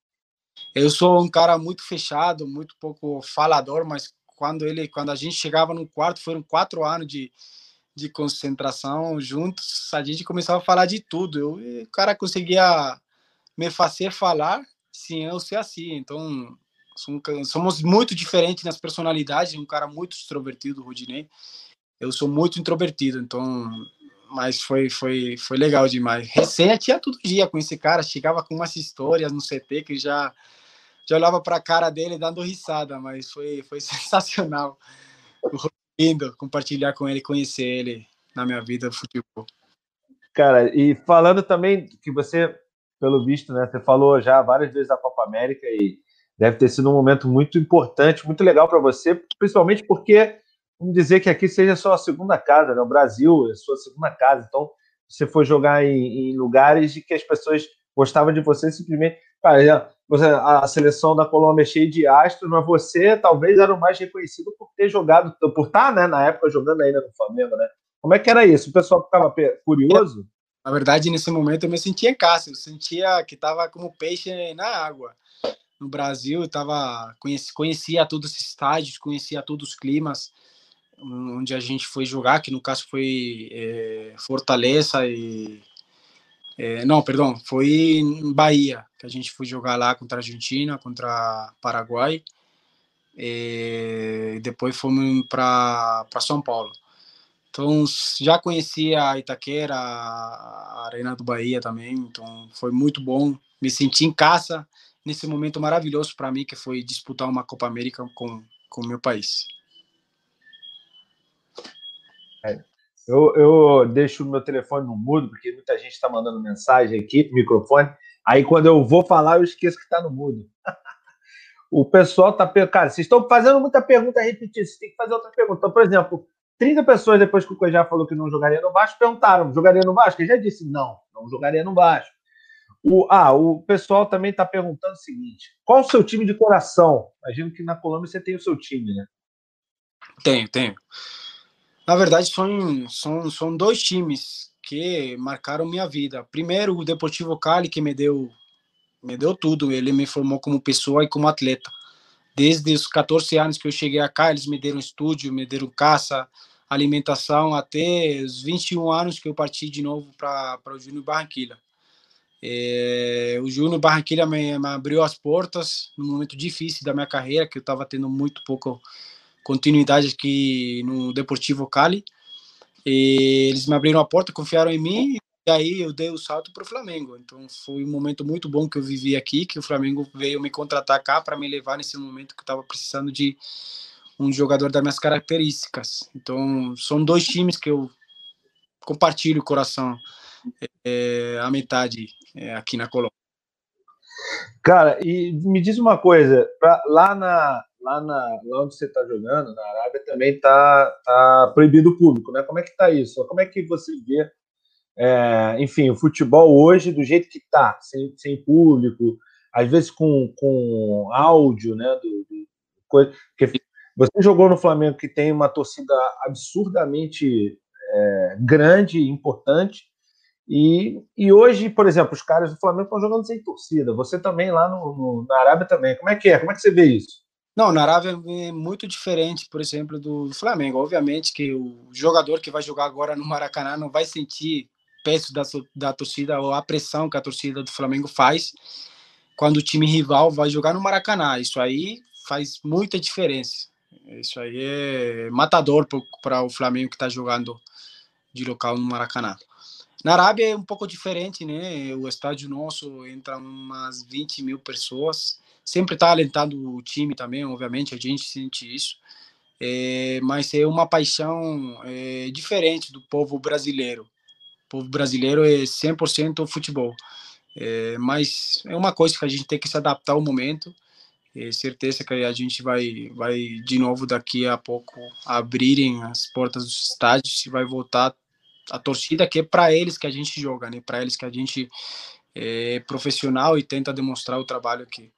Eu sou um cara muito fechado, muito pouco falador, mas quando ele, quando a gente chegava no quarto, foram quatro anos de, de concentração juntos, a gente começava a falar de tudo. Eu, o cara conseguia me fazer falar sem eu ser assim. Então, somos muito diferentes nas personalidades. Um cara muito extrovertido, Rodinei. Eu sou muito introvertido, então. Mas foi, foi, foi legal demais. Resenha tinha todo dia com esse cara. Chegava com umas histórias no CT que já, já olhava para a cara dele dando risada, mas foi, foi sensacional. Lindo compartilhar com ele, conhecer ele na minha vida futebol. Cara, e falando também que você, pelo visto, né, você falou já várias vezes da Copa América e deve ter sido um momento muito importante, muito legal para você, principalmente porque, vamos dizer que aqui seja a sua segunda casa, né? o Brasil é a sua segunda casa, então você foi jogar em, em lugares de que as pessoas gostavam de você simplesmente. Cara, a seleção da Colômbia é cheia de astros, mas você talvez era o mais reconhecido por ter jogado, por estar, né, na época, jogando ainda no Flamengo, né? Como é que era isso? O pessoal ficava curioso? Na verdade, nesse momento eu me sentia em casa, eu sentia que estava como peixe na água no Brasil, eu tava, conheci, conhecia todos os estádios, conhecia todos os climas onde a gente foi jogar, que no caso foi é, Fortaleza e é, não, perdão, foi em Bahia que a gente foi jogar lá contra a Argentina, contra Paraguai. E depois fomos para São Paulo. Então já conhecia a Itaquera, a Arena do Bahia também, então foi muito bom. Me senti em casa nesse momento maravilhoso para mim, que foi disputar uma Copa América com o meu país. É, eu, eu deixo o meu telefone no mudo, porque muita gente está mandando mensagem aqui, microfone. Aí quando eu vou falar, eu esqueço que está no mudo. o pessoal está. Cara, vocês estão fazendo muita pergunta repetida, vocês têm que fazer outra pergunta. Então, por exemplo, 30 pessoas depois que o Coelho falou que não jogaria no Vasco, perguntaram: jogaria no Vasco? Ele já disse: não, não jogaria no Vasco. O, ah, o pessoal também está perguntando o seguinte: qual o seu time de coração? Imagino que na Colômbia você tem o seu time, né? Tenho, tenho. Na verdade, são, são, são dois times que marcaram minha vida. Primeiro, o Deportivo Cali, que me deu, me deu tudo. Ele me formou como pessoa e como atleta. Desde os 14 anos que eu cheguei cá, eles me deram estúdio, me deram caça, alimentação, até os 21 anos que eu parti de novo para o Júnior Barranquilla. É, o Júnior Barranquilla me, me, abriu as portas num momento difícil da minha carreira, que eu estava tendo muito pouco continuidade aqui no Deportivo Cali. E eles me abriram a porta, confiaram em mim, e aí eu dei o salto para o Flamengo. Então foi um momento muito bom que eu vivi aqui, que o Flamengo veio me contratar cá para me levar nesse momento que eu estava precisando de um jogador das minhas características. Então são dois times que eu compartilho o coração é, a metade é, aqui na Colômbia. Cara, e me diz uma coisa, pra, lá, na, lá, na, lá onde você está jogando, na Arábia, também está tá proibido o público, né? Como é que está isso? Como é que você vê, é, enfim, o futebol hoje do jeito que está, sem, sem público, às vezes com, com áudio, né? Do, do, coisa, porque você jogou no Flamengo que tem uma torcida absurdamente é, grande importante, e, e hoje, por exemplo, os caras do Flamengo estão jogando sem torcida. Você também lá no, no, na Arábia também. Como é que é? Como é que você vê isso? Não, na Arábia é muito diferente, por exemplo, do Flamengo. Obviamente que o jogador que vai jogar agora no Maracanã não vai sentir peso da, da torcida ou a pressão que a torcida do Flamengo faz quando o time rival vai jogar no Maracanã. Isso aí faz muita diferença. Isso aí é matador para o Flamengo que está jogando de local no Maracanã. Na Arábia é um pouco diferente, né? O estádio nosso entra umas 20 mil pessoas. Sempre está alentando o time também, obviamente, a gente sente isso. É, mas é uma paixão é, diferente do povo brasileiro. O povo brasileiro é 100% futebol. É, mas é uma coisa que a gente tem que se adaptar ao momento. É certeza que a gente vai, vai de novo daqui a pouco abrirem as portas dos estádios e vai voltar a torcida que é para eles que a gente joga, né? Para eles que a gente é profissional e tenta demonstrar o trabalho que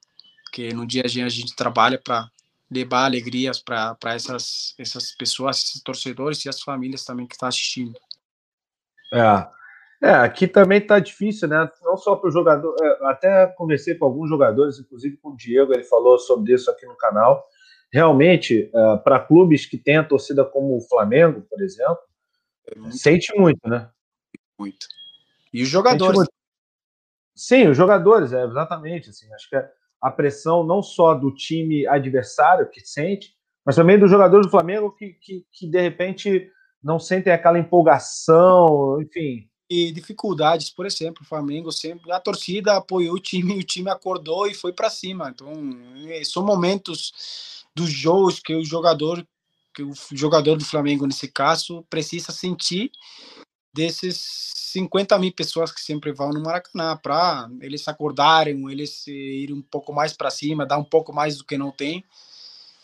que no dia a dia a gente trabalha para levar alegrias para essas essas pessoas, esses torcedores e as famílias também que estão tá assistindo. É. É, aqui também tá difícil, né? Não só para o jogador, é, até conversei com alguns jogadores, inclusive com o Diego, ele falou sobre isso aqui no canal. Realmente, é, para clubes que têm a torcida como o Flamengo, por exemplo, é muito Sente muito, né? Muito. E os jogadores. Sim, os jogadores, é, exatamente. Assim, acho que a pressão não só do time adversário que sente, mas também dos jogadores do Flamengo que, que, que de repente não sentem aquela empolgação, enfim. E dificuldades, por exemplo, o Flamengo sempre a torcida apoiou o time, o time acordou e foi para cima. Então, é, são momentos dos jogos que o jogador que o jogador do Flamengo, nesse caso, precisa sentir desses 50 mil pessoas que sempre vão no Maracanã, para eles acordarem, eles irem um pouco mais para cima, dar um pouco mais do que não tem.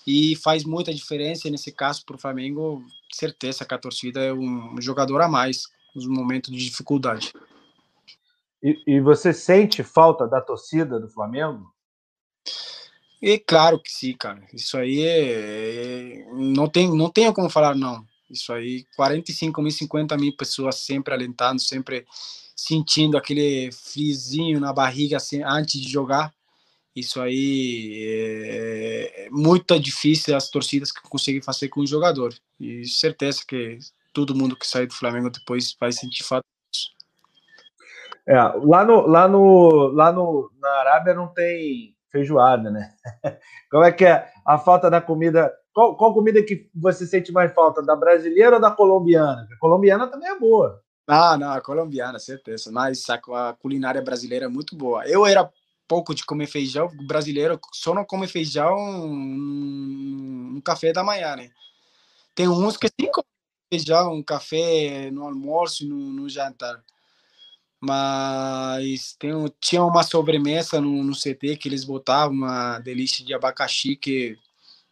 E faz muita diferença nesse caso para o Flamengo. Certeza que a torcida é um jogador a mais nos momentos de dificuldade. E, e você sente falta da torcida do Flamengo? E claro que sim, cara. Isso aí é, é, não tem não tenho como falar não. Isso aí, 45 mil, 50 mil pessoas sempre alentando, sempre sentindo aquele frizinho na barriga assim, antes de jogar. Isso aí é, é muito difícil as torcidas que conseguem fazer com o jogador. E certeza que todo mundo que sai do Flamengo depois vai sentir falta disso. É, lá no, lá no, lá no, na Arábia não tem feijoada, né? Como é que é a falta da comida? Qual, qual comida que você sente mais falta, da brasileira ou da colombiana? A colombiana também é boa. Ah, não, a colombiana, certeza. Mas a, culinária brasileira é muito boa. Eu era pouco de comer feijão, brasileiro só não come feijão no café da manhã, né? Tem uns que sim comem feijão, um café no almoço, no, no jantar mas tem, tinha uma sobremesa no, no CT que eles botavam uma delícia de abacaxi que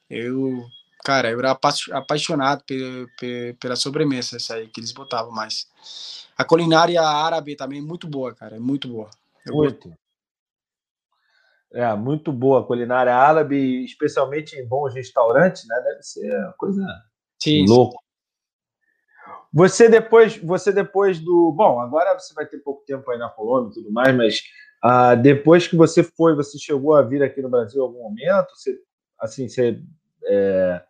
eu, cara, eu era apaixonado pela sobremesa essa aí que eles botavam, mas a culinária árabe também é muito boa, cara, é muito boa. Muito. É, muito boa a culinária árabe, especialmente em bons restaurantes, né? Deve ser uma coisa Sim. louca. Você depois, você depois do. Bom, agora você vai ter pouco tempo aí na Colômbia e tudo mais, mas ah, depois que você foi, você chegou a vir aqui no Brasil em algum momento? Você, assim, você. É,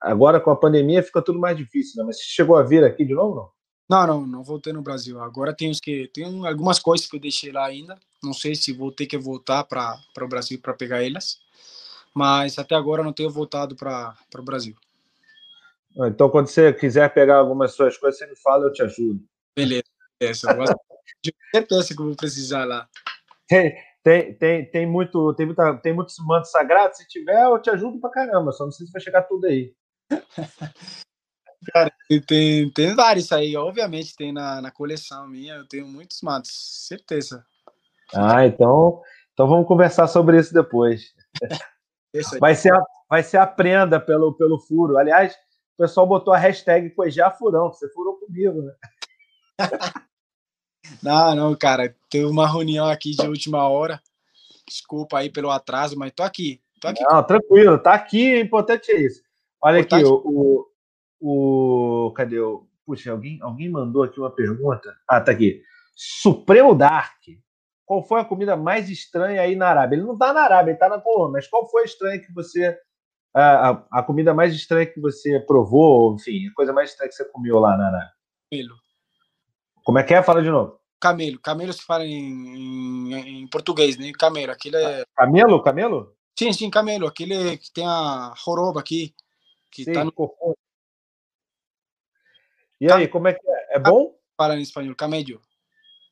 agora com a pandemia fica tudo mais difícil, né? Mas você chegou a vir aqui de novo, não? Não, não, não voltei no Brasil. Agora tem os que tem algumas coisas que eu deixei lá ainda. Não sei se vou ter que voltar para o Brasil para pegar elas, mas até agora não tenho voltado para o Brasil. Então, quando você quiser pegar algumas suas coisas, você me fala, eu te ajudo. Beleza, essa. De certeza que eu vou precisar lá. Tem, tem, tem, tem, muito, tem, muita, tem muitos mantos sagrados. Se tiver, eu te ajudo pra caramba. Só não sei se vai chegar tudo aí. Cara, tem, tem vários aí, obviamente tem na, na coleção minha, eu tenho muitos matos, certeza. Ah, então, então vamos conversar sobre isso depois. vai, ser a, vai ser a prenda pelo, pelo furo. Aliás, o pessoal botou a hashtag Coejar Furão, você furou comigo, né? não, não, cara, teve uma reunião aqui de última hora. Desculpa aí pelo atraso, mas tô aqui. Tô aqui. Não, tranquilo, tá aqui, o importante é isso. Olha aqui, o, o, o. Cadê o. Puxa, alguém, alguém mandou aqui uma pergunta. Ah, tá aqui. Supremo Dark. Qual foi a comida mais estranha aí na Arábia? Ele não tá na Arábia, ele tá na Colômbia, mas qual foi a estranha que você. A, a, a, comida mais estranha que você provou, enfim, a coisa mais estranha que você comeu lá na Arábia? Camelo. Como é que é? Fala de novo. Camelo. Camelo se fala em, em, em português, né? Camelo. Aquilo é. Camelo? Camelo? Sim, sim, camelo. Aquele que tem a joroba aqui, que sim. tá no. E aí, como é que é? É bom? Fala em espanhol, camello.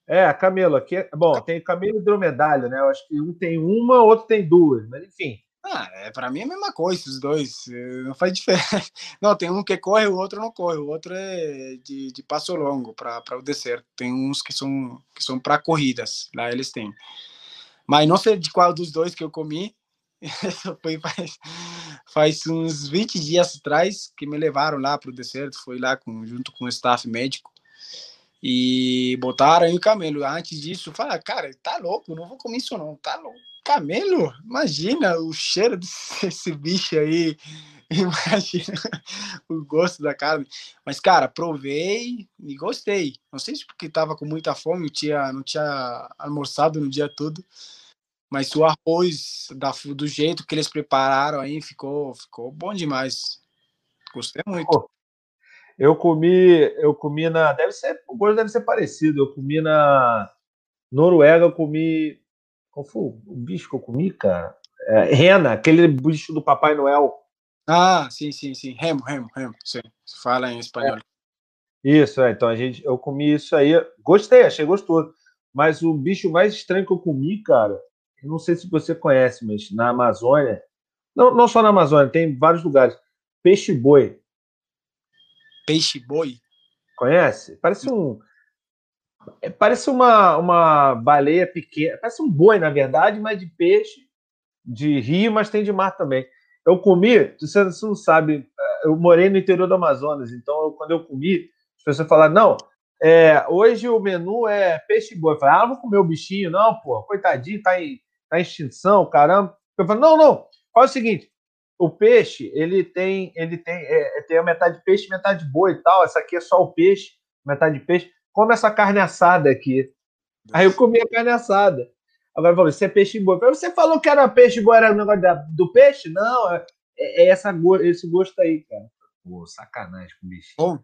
É, camelo. Aqui é... Bom, tem camelo e dromedário, né? Eu acho que um tem uma, outro tem duas, mas enfim. Ah, é, para mim é a mesma coisa, os dois. Eh, não faz diferença. Não, tem um que corre, o outro não corre. O outro é de, de passo longo para o deserto. Tem uns que são, que são para corridas, lá eles têm. Mas não sei de qual dos dois que eu comi. Foi faz, faz uns 20 dias atrás que me levaram lá para o deserto. Foi lá com, junto com o staff médico e botaram aí o camelo. Antes disso, fala, cara, tá louco, não vou comer isso não, tá louco. Camelo? Imagina o cheiro desse bicho aí. Imagina o gosto da carne. Mas, cara, provei e gostei. Não sei se porque tava com muita fome, tinha, não tinha almoçado no dia todo. Mas o arroz, da, do jeito que eles prepararam aí, ficou, ficou bom demais. Gostei muito. Eu comi, eu comi na. Deve ser, o gosto deve ser parecido. Eu comi na Noruega, eu comi. Qual foi o bicho que eu comi, cara? É, rena, aquele bicho do Papai Noel. Ah, sim, sim, sim. Remo, remo, remo. Sim. Se fala em espanhol. É. Isso, é. Então a gente, eu comi isso aí. Gostei, achei gostoso. Mas o bicho mais estranho que eu comi, cara, eu não sei se você conhece, mas na Amazônia, não, não só na Amazônia, tem vários lugares. Peixe boi. Peixe boi? Conhece? Parece um. É, parece uma, uma baleia pequena. Parece um boi, na verdade, mas de peixe, de rio, mas tem de mar também. Eu comi, você, não sabe, eu morei no interior do Amazonas, então eu, quando eu comi, as pessoas falaram: não, é, hoje o menu é peixe boi. Eu falei, ah, vou comer o bichinho. Não, pô, coitadinho, tá em, tá em extinção, caramba. Eu falei, não, não, faz o seguinte, o peixe, ele tem, ele tem, é, é, tem a metade peixe, metade boi e tal. Essa aqui é só o peixe, metade peixe. Come essa carne assada aqui. Aí eu comi a carne assada. Agora falou, isso é peixe boi. Você falou que era peixe boi, era o negócio da, do peixe? Não, é, é, essa, esse gosto aí, cara. Pô, sacanagem com o bicho. Bom.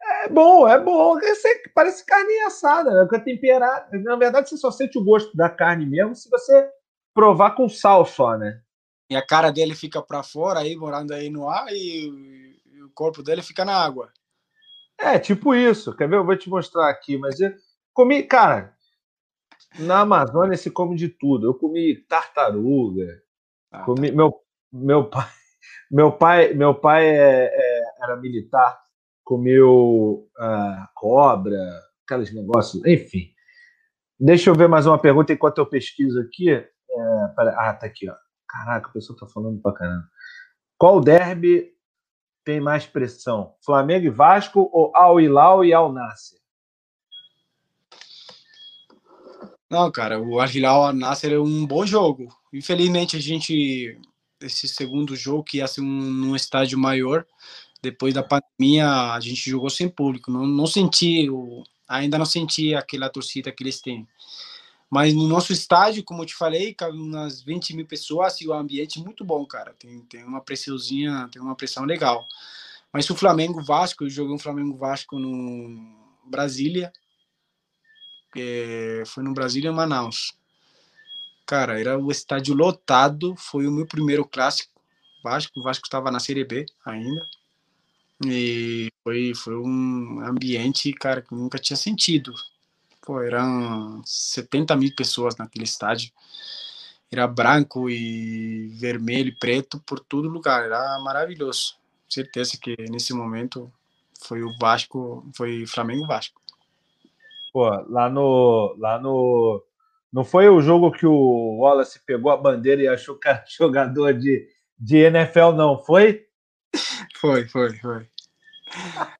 É bom, é bom. Você, parece carne assada, né? Porque temperada. Na verdade, você só sente o gosto da carne mesmo se você provar com sal só, né? E a cara dele fica para fora aí, morando aí no ar, e, e, o corpo dele fica na água. É, tipo isso. Quer ver? Eu vou te mostrar aqui. Mas eu comi, cara, na Amazônia se come de tudo. Eu comi tartaruga, ah, comi. Tá. Meu, meu pai. Meu pai, meu pai é, é, era militar, comeu uh, cobra, aqueles negócios, enfim. Deixa eu ver mais uma pergunta enquanto eu pesquiso aqui. É, ah, tá aqui, ó. Caraca, a pessoa tá falando pra caramba. Qual derby tem mais pressão? Flamengo e Vasco ou Al Hilal e Al Nasser? Não, cara, o Al Hilal Nasser é um bom jogo. Infelizmente a gente esse segundo jogo que ia ser um, num estádio maior, depois da pandemia a gente jogou sem público, não, não senti ainda não senti aquela torcida que eles têm. Mas no nosso estádio, como eu te falei, cabe umas 20 mil pessoas e o ambiente é muito bom, cara. Tem, tem uma pressãozinha, tem uma pressão legal. Mas o Flamengo Vasco, eu joguei um Flamengo Vasco no Brasília. É, foi no Brasília e Manaus. Cara, era o estádio lotado. Foi o meu primeiro clássico Vasco. O Vasco estava na Série B ainda. E foi, foi um ambiente, cara, que nunca tinha sentido. Pô, eram 70 mil pessoas naquele estádio. Era branco e vermelho e preto por todo lugar. Era maravilhoso. Certeza que nesse momento foi o Vasco, foi Flamengo Vasco. Pô, lá no, lá no. Não foi o jogo que o Wallace pegou a bandeira e achou que era jogador de, de NFL, não? Foi? Foi, foi, foi.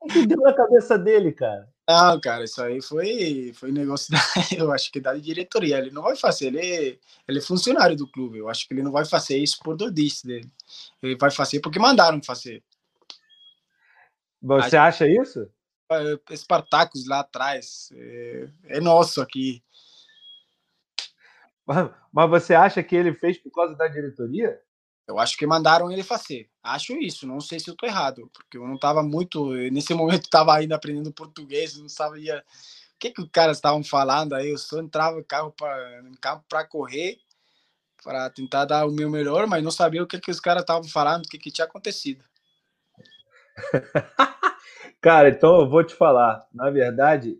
O que deu na cabeça dele, cara? Não, cara, isso aí foi, foi negócio da, eu acho que da diretoria. Ele não vai fazer, ele, ele é funcionário do clube. Eu acho que ele não vai fazer isso por dodice dele. Ele vai fazer porque mandaram fazer. Você acha isso? Espartacus lá atrás. É, é nosso aqui. Mas você acha que ele fez por causa da diretoria? Eu acho que mandaram ele fazer. Acho isso, não sei se eu tô errado, porque eu não estava muito. Nesse momento estava ainda aprendendo português, não sabia o que, que os caras estavam falando aí. Eu só entrava carro pra, campo para correr, para tentar dar o meu melhor, mas não sabia o que, que os caras estavam falando, o que, que tinha acontecido. Cara, então eu vou te falar. Na verdade,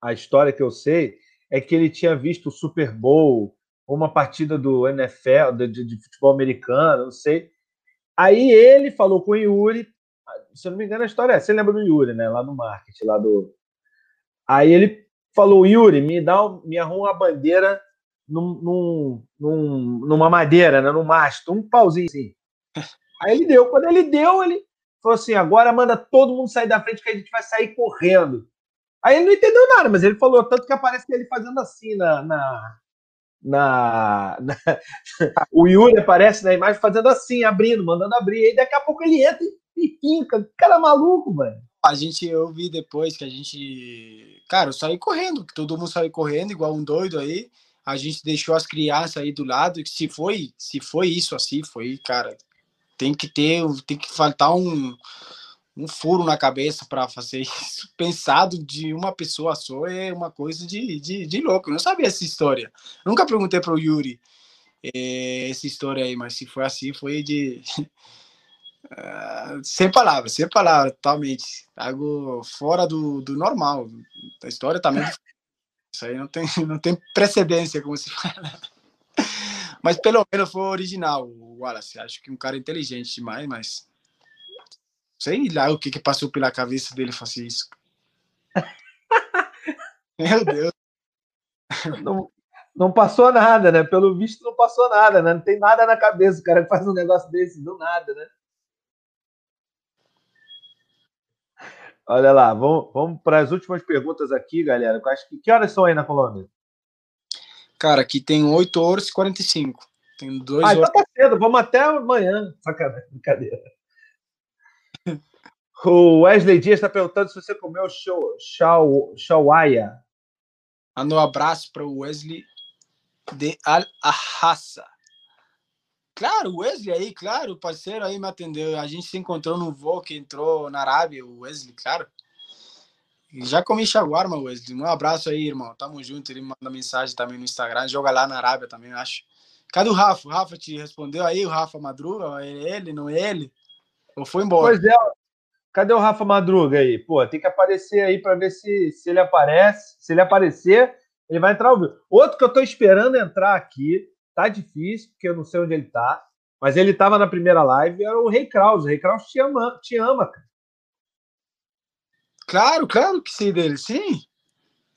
a história que eu sei é que ele tinha visto o Super Bowl uma partida do NFL, de, de, futebol americano, não sei. Aí ele falou com o Yuri, se eu não me engano a história é, você lembra do Yuri, né, lá no marketing, lá do... Aí ele falou, Yuri, me dá, me arruma uma bandeira num, num, num, numa madeira, né, num mastro, um pauzinho assim. Aí ele deu, quando ele deu, ele falou assim, agora manda todo mundo sair da frente que a gente vai sair correndo. Aí ele não entendeu nada, mas ele falou, tanto que aparece ele fazendo assim na, na na, na, o Yuri aparece na imagem fazendo assim, abrindo, mandando abrir, aí daqui a pouco ele entra e, pinca. Cara maluco, mano. A gente, eu vi depois que a gente. Cara, eu saí correndo, todo mundo saiu correndo, igual um doido aí. A gente deixou as crianças aí do lado. Se foi, se foi isso assim, foi, cara. Tem que ter, tem que faltar um, um furo na cabeça para fazer isso. Pensado de uma pessoa só é uma coisa de, de, de louco. Eu não sabia essa história. Nunca perguntei para o Yuri é, essa história aí, mas se foi assim, foi de. Uh, sem palavras, sem palavras, totalmente. Algo fora do, do normal. A história também. Isso aí não tem, não tem precedência, como se fala. Mas pelo menos foi original, o Wallace. Acho que um cara inteligente demais, mas Sei lá o que, que passou pela cabeça dele fazer isso. Meu Deus. Não, não passou nada, né? Pelo visto, não passou nada, né? Não tem nada na cabeça. O cara faz um negócio desse do nada, né? Olha lá, vamos, vamos para as últimas perguntas aqui, galera. Acho que, que horas são aí na Colômbia? Cara, aqui tem 8 horas e 45. Tem dois ah, então horas. Então tá cedo, vamos até amanhã. Sacanagem, brincadeira. O Wesley Dias está perguntando se você comeu shawaya. Manda um abraço para o Wesley de Al-Ahassa. Claro, o Wesley aí, claro, o parceiro aí me atendeu. A gente se encontrou no voo que entrou na Arábia, o Wesley, claro. Já comi shawarma, Wesley. Um abraço aí, irmão. Tamo junto. Ele manda mensagem também no Instagram. Joga lá na Arábia também, acho. Cadê o Rafa? O Rafa te respondeu aí? O Rafa Madruga? É ele, não é ele? Ou foi embora? Pois é, Cadê o Rafa Madruga aí? Pô, tem que aparecer aí para ver se, se ele aparece. Se ele aparecer, ele vai entrar ao vivo. Outro que eu tô esperando entrar aqui, tá difícil, porque eu não sei onde ele tá, mas ele tava na primeira live, era o Rei Kraus. O Rei Kraus te ama, te ama, cara. Claro, claro que sim dele, sim.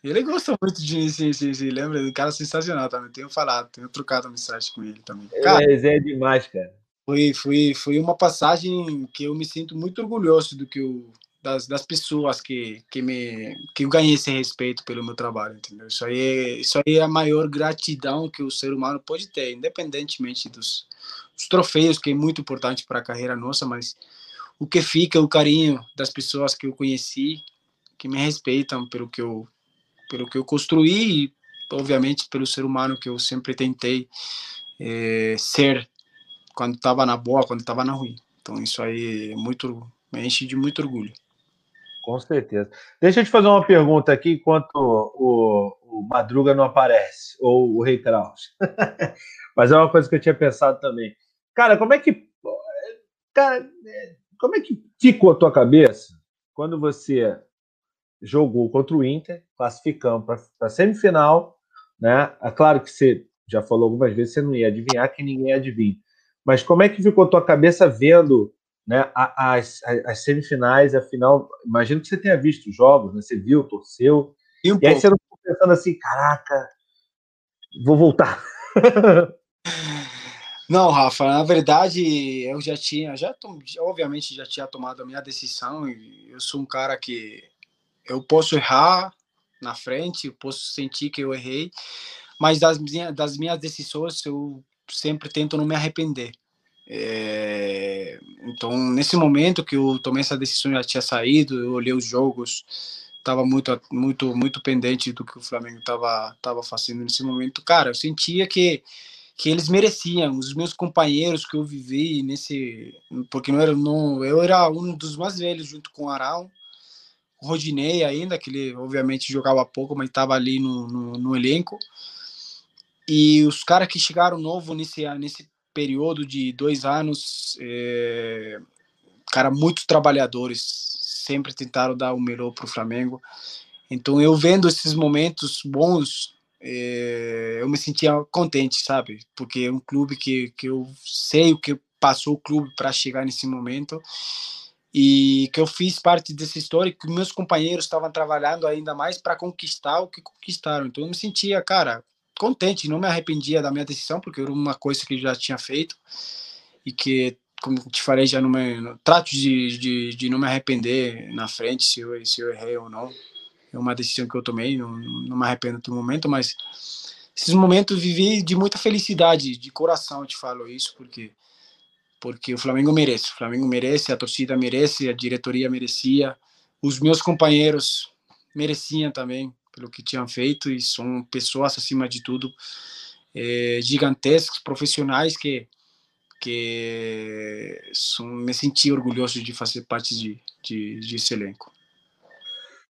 Ele gosta muito de sim, sim, sim. Lembra? Um cara sensacional também. Tenho falado, tenho trocado mensagem com ele também. Cara, ele é, é demais, cara foi, foi, foi uma passagem que eu me sinto muito orgulhoso do que eu, das, das pessoas que, que, me, que eu ganhei esse respeito pelo meu trabalho, entendeu? Isso aí, é, isso aí é a maior gratidão que o ser humano pode ter, independentemente dos, dos troféus, que é muito importante para a carreira nossa, mas o que fica, o carinho das pessoas que eu conheci, que me respeitam pelo que eu, pelo que eu construí e, obviamente, pelo ser humano que eu sempre tentei é, ser quando estava na boa, quando estava na ruim. Então, isso aí é muito, me enche de muito orgulho. Com certeza. Deixa eu te fazer uma pergunta aqui enquanto o, o Madruga não aparece, ou o Rei Kraus. Mas é uma coisa que eu tinha pensado também. Cara, como é que. Cara, como é que ficou a tua cabeça quando você jogou contra o Inter, classificando para a semifinal, né? É claro que você já falou algumas vezes, você não ia adivinhar que ninguém adivinha. Mas como é que ficou a tua cabeça vendo né, as, as, as semifinais, a final. Imagino que você tenha visto os jogos, né? Você viu, torceu. E, um e aí você não ficou pensando assim, caraca, vou voltar. Não, Rafa, na verdade eu já tinha, já obviamente já tinha tomado a minha decisão e eu sou um cara que eu posso errar na frente, eu posso sentir que eu errei, mas das minhas, das minhas decisões eu sempre tento não me arrepender. É, então, nesse momento que eu tomei essa decisão, já tinha saído, eu olhei os jogos, estava muito, muito, muito pendente do que o Flamengo estava tava fazendo nesse momento. Cara, eu sentia que que eles mereciam, os meus companheiros que eu vivi nesse, porque não era, não, eu era um dos mais velhos junto com o Arão, o Rodinei ainda, que ele obviamente jogava pouco, mas estava ali no, no, no, elenco, e os caras que chegaram novo nesse, nesse período de dois anos, é, cara, muitos trabalhadores, sempre tentaram dar o melhor para o Flamengo. Então, eu vendo esses momentos bons, é, eu me sentia contente, sabe? Porque é um clube que, que eu sei o que passou o clube para chegar nesse momento e que eu fiz parte dessa história que meus companheiros estavam trabalhando ainda mais para conquistar o que conquistaram. Então, eu me sentia, cara, contente, não me arrependia da minha decisão, porque era uma coisa que já tinha feito e que, como te falei, já não me. Trato de, de, de não me arrepender na frente se eu, se eu errei ou não. É uma decisão que eu tomei, não, não me arrependo do momento, mas esses momentos vivi de muita felicidade, de coração, eu te falo isso, porque porque o Flamengo merece, o Flamengo merece, a torcida merece, a diretoria merecia, os meus companheiros mereciam também, pelo que tinham feito e são pessoas acima de tudo é, gigantescas, profissionais que que são, me senti orgulhoso de fazer parte de, de, de esse elenco.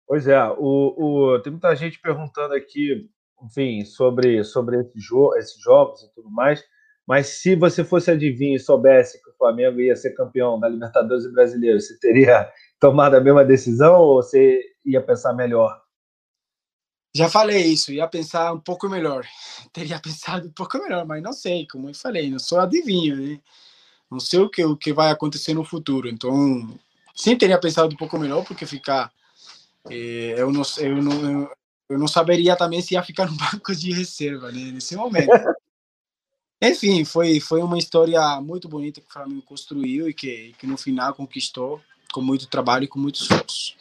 Pois é, o, o, tem muita gente perguntando aqui, enfim, sobre, sobre esse esses jogos e tudo mais, mas se você fosse adivinhar e soubesse que o Flamengo ia ser campeão da Libertadores e Brasileiro, você teria tomado a mesma decisão ou você ia pensar melhor? Já falei isso, ia pensar um pouco melhor. Teria pensado um pouco melhor, mas não sei, como eu falei, não sou adivinho, né? Não sei o que, o que vai acontecer no futuro. Então, sim, teria pensado um pouco melhor, porque ficar. Eh, eu, não, eu, não, eu não saberia também se ia ficar no banco de reserva né, nesse momento. Enfim, foi, foi uma história muito bonita que o Flamengo construiu e que, que no final conquistou com muito trabalho e com muito esforço.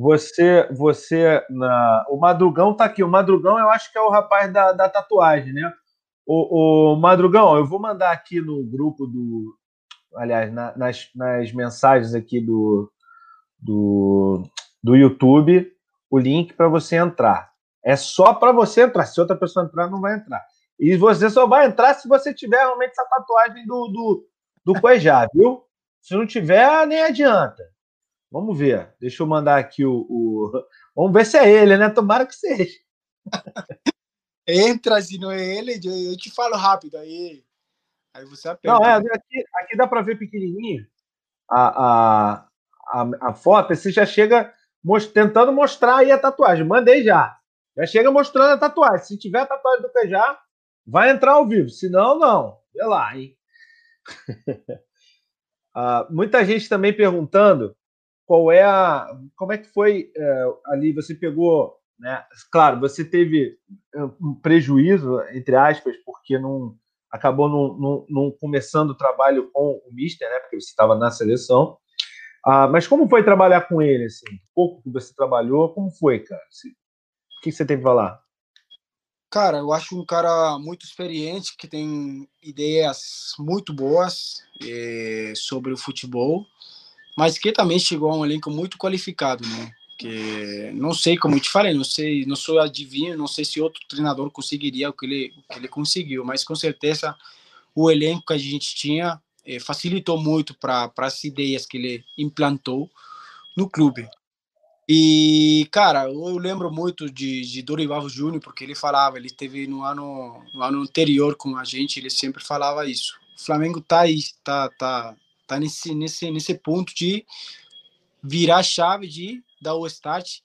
Você, você, na... o Madrugão tá aqui. O Madrugão, eu acho que é o rapaz da, da tatuagem, né? O, o Madrugão, eu vou mandar aqui no grupo do, aliás, na, nas, nas mensagens aqui do, do, do YouTube, o link para você entrar. É só para você entrar. Se outra pessoa entrar, não vai entrar. E você só vai entrar se você tiver realmente essa tatuagem do, do, do Cuejá, viu? Se não tiver, nem adianta. Vamos ver. Deixa eu mandar aqui o, o, Vamos ver se é ele, né? Tomara que seja. Entra, se não é ele, eu te falo rápido. Aí, aí você aperta. Não, é, aqui, aqui dá para ver pequenininho a, a, a, a foto. Você já chega most, tentando mostrar aí a tatuagem. Mandei já. Já chega mostrando a tatuagem. Se tiver a tatuagem do Pejá, vai entrar ao vivo. Se não, não. Vê lá, hein? ah, muita gente também perguntando qual é a, como é que foi é, ali? Você pegou, né? Claro, você teve é, um prejuízo entre aspas porque não acabou não, não, não começando o trabalho com o Mister, né? Porque você estava na seleção. Ah, mas como foi trabalhar com ele, assim? Pouco que você trabalhou, como foi, cara? O que você tem para falar? Cara, eu acho um cara muito experiente, que tem ideias muito boas eh, sobre o futebol, mas que também chegou a um elenco muito qualificado, né? Que não sei como eu te falei, não sei, não sou adivinho, não sei se outro treinador conseguiria o que ele, o que ele conseguiu, mas com certeza o elenco que a gente tinha eh, facilitou muito para as ideias que ele implantou no clube. E, cara, eu lembro muito de, de Dorival Júnior, porque ele falava, ele teve no ano, no ano anterior com a gente, ele sempre falava isso. O Flamengo tá aí, tá, tá, tá nesse, nesse, nesse ponto de virar a chave, de dar o start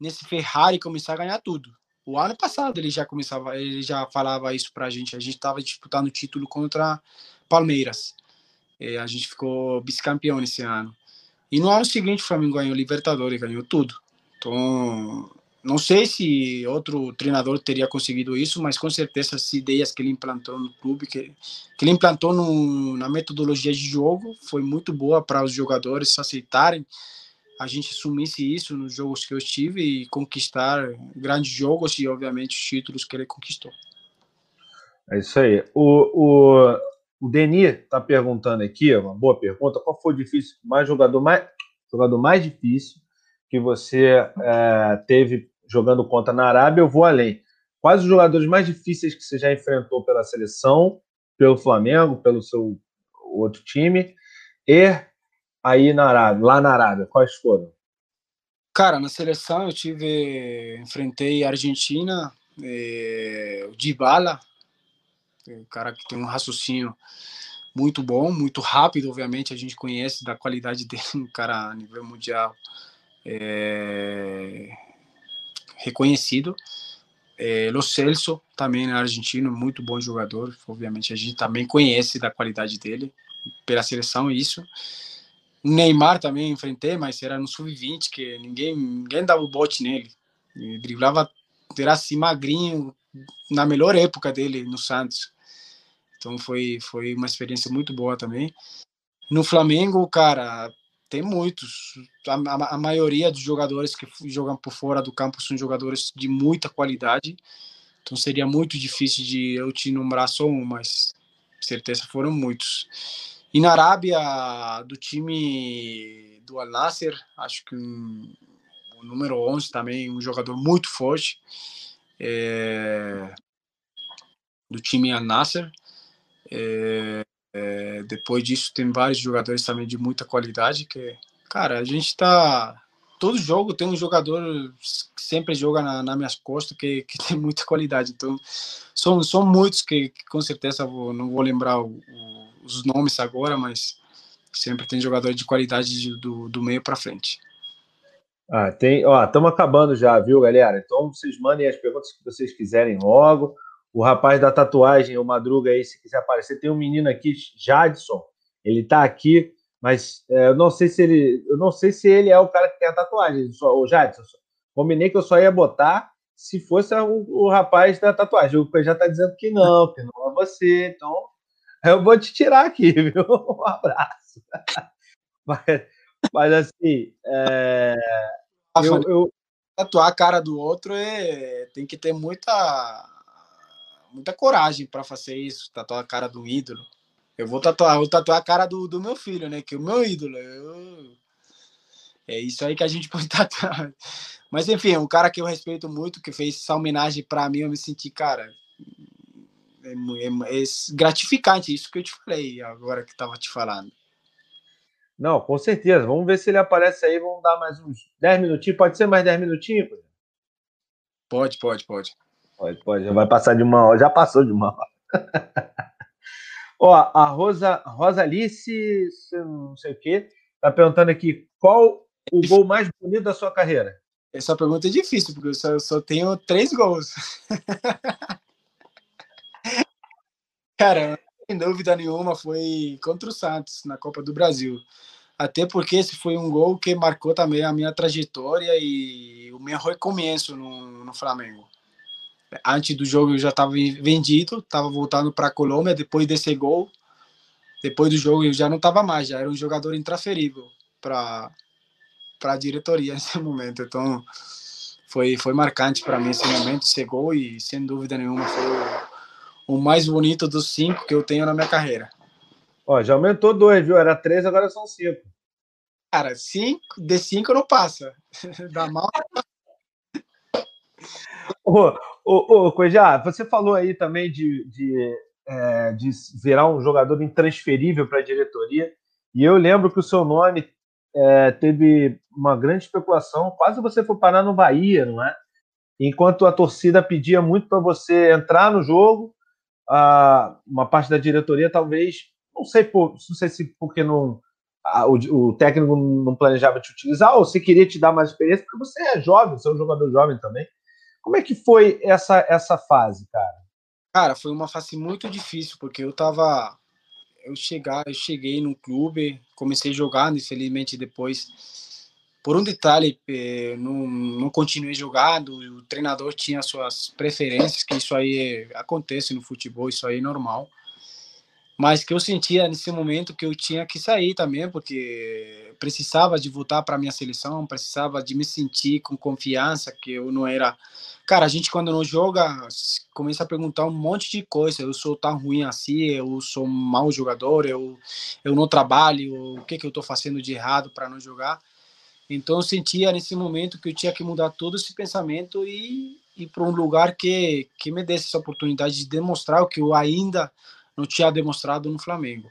nesse Ferrari começar a ganhar tudo. O ano passado ele já começava, ele já falava isso pra gente. A gente tava disputando o título contra Palmeiras. E a gente ficou vice-campeão nesse ano. E no ano seguinte o Flamengo ganhou Libertadores, ganhou tudo. Então, não sei se outro treinador teria conseguido isso, mas com certeza as ideias que ele implantou no clube, que, que ele implantou no, na metodologia de jogo, foi muito boa para os jogadores aceitarem a gente assumisse isso nos jogos que eu estive e conquistar grandes jogos e, obviamente, os títulos que ele conquistou. É isso aí. O, o, o Denis está perguntando aqui, uma boa pergunta, qual foi o difícil, mais jogador mais, jogador mais difícil que você é, teve jogando contra na Arábia? Eu vou além. Quais os jogadores mais difíceis que você já enfrentou pela seleção, pelo Flamengo, pelo seu outro time e aí na Arábia, lá na Arábia, quais foram? Cara, na seleção eu tive, enfrentei a Argentina, eh, o Dybala, um cara que tem um raciocínio muito bom, muito rápido, obviamente, a gente conhece da qualidade dele, um cara a nível mundial é, reconhecido. É, Lo Celso, também argentino, muito bom jogador, obviamente a gente também conhece da qualidade dele, pela seleção, isso. Neymar também enfrentei, mas era no sub-20, que ninguém, ninguém dava o bote nele. Ele driblava, era assim magrinho, na melhor época dele no Santos. Então foi, foi uma experiência muito boa também. No Flamengo, cara, tem muitos. A, a, a, maioria dos jogadores que jogam por fora do campo são jogadores de muita qualidade. Então seria muito difícil de eu te nombrar só um, mas certeza foram muitos. E na Arábia, do time do Al Nasser, acho que um, o número 11 também, um jogador muito forte. É, do time Al Nasser. É, é, depois disso, tem vários jogadores também de muita qualidade. Que, cara, a gente tá. Todo jogo tem um jogador que sempre joga na, nas minhas costas que, que tem muita qualidade. Então, são, são muitos que, que com certeza vou, não vou lembrar o, o, os nomes agora, mas sempre tem jogador de qualidade de, do, do meio para frente. Ah, tem, ó, estamos acabando já, viu, galera? Então vocês mandem as perguntas que vocês quiserem logo o rapaz da tatuagem, o Madruga aí, se quiser aparecer, tem um menino aqui, Jadson, ele tá aqui, mas é, eu não sei se ele, eu não sei se ele é o cara que tem a tatuagem, só, o Jadson, combinei que eu só ia botar se fosse o, o rapaz da tatuagem, o já tá dizendo que não, que não é você, então eu vou te tirar aqui, viu? Um abraço. mas, mas assim, é, eu, eu, tatuar a cara do outro é, tem que ter muita muita coragem para fazer isso, tatuar a cara do ídolo. Eu vou tatuar, vou tatuar a cara do, do meu filho, né? Que é o meu ídolo. Eu... É isso aí que a gente pode tatuar. Mas enfim, é um cara que eu respeito muito, que fez essa homenagem para mim, eu me senti, cara, é, é, é, gratificante isso que eu te falei agora que tava te falando. Não, com certeza. Vamos ver se ele aparece aí. Vamos dar mais uns 10 minutinhos. Pode ser mais 10 minutinhos? Pode, pode, pode. Pode, pode. Já vai passar de uma hora. Já passou de uma hora. Ó, a Rosa, Rosalice, não sei o quê, tá perguntando aqui qual o gol mais bonito da sua carreira? Essa pergunta é difícil, porque eu só, eu só tenho três gols. Cara, sem dúvida nenhuma, foi contra o Santos, na Copa do Brasil. Até porque esse foi um gol que marcou também a minha trajetória e o meu recomeço no, no Flamengo antes do jogo eu já estava vendido, estava voltando para a Colômbia depois desse gol. Depois do jogo eu já não estava mais, já era um jogador intransferível para a diretoria nesse momento. Então, foi, foi marcante para mim esse momento. Chegou e, sem dúvida nenhuma, foi o, o, mais bonito dos cinco que eu tenho na minha carreira. Ó, já aumentou dois, viu? Era três, agora são cinco. Cara, cinco, de cinco não passa. Dá mal. Ô, ô, ô, você falou aí também de, de, é, de virar um jogador intransferível para a diretoria. E eu lembro que o seu nome é, teve uma grande especulação. Quase você foi parar no Bahia, não é? Enquanto a torcida pedia muito para você entrar no jogo, a, uma parte da diretoria talvez, não sei, por, não sei se porque não, a, o, o, técnico não planejava te utilizar ou se queria te dar mais experiência, porque você é jovem, você é um jogador jovem também. Como é que foi essa, essa fase, cara? Cara, foi uma fase muito difícil, porque eu tava eu chegar, eu cheguei no clube, comecei jogando, infelizmente depois, por um detalhe, eh, não, não continuei jogando, o treinador tinha suas preferências, que isso aí acontece no futebol, isso aí é normal mas que eu sentia nesse momento que eu tinha que sair também, porque precisava de voltar para minha seleção, precisava de me sentir com confiança, que eu não era. Cara, a gente quando não joga começa a perguntar um monte de coisa. Eu sou tão ruim assim, eu sou um mau jogador, eu eu não trabalho, o que que eu estou fazendo de errado para não jogar? Então eu sentia nesse momento que eu tinha que mudar todo esse pensamento e ir para um lugar que que me desse essa oportunidade de demonstrar o que eu ainda não tinha demonstrado no Flamengo.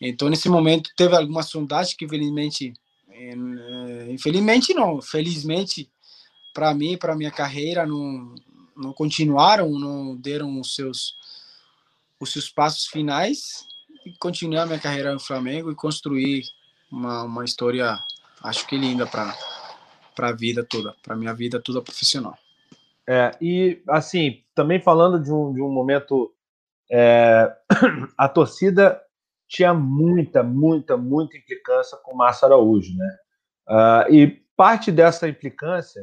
Então, nesse momento, teve algumas sondagens que, infelizmente, eh, infelizmente não, felizmente, para mim, para minha carreira, não, não continuaram, não deram os seus, os seus passos finais e continuar minha carreira no Flamengo e construir uma, uma história, acho que linda para para a vida toda, para minha vida toda profissional. É, e assim, também falando de um, de um momento é, a torcida tinha muita, muita, muita implicância com o Márcio Araújo, né? Uh, e parte dessa implicância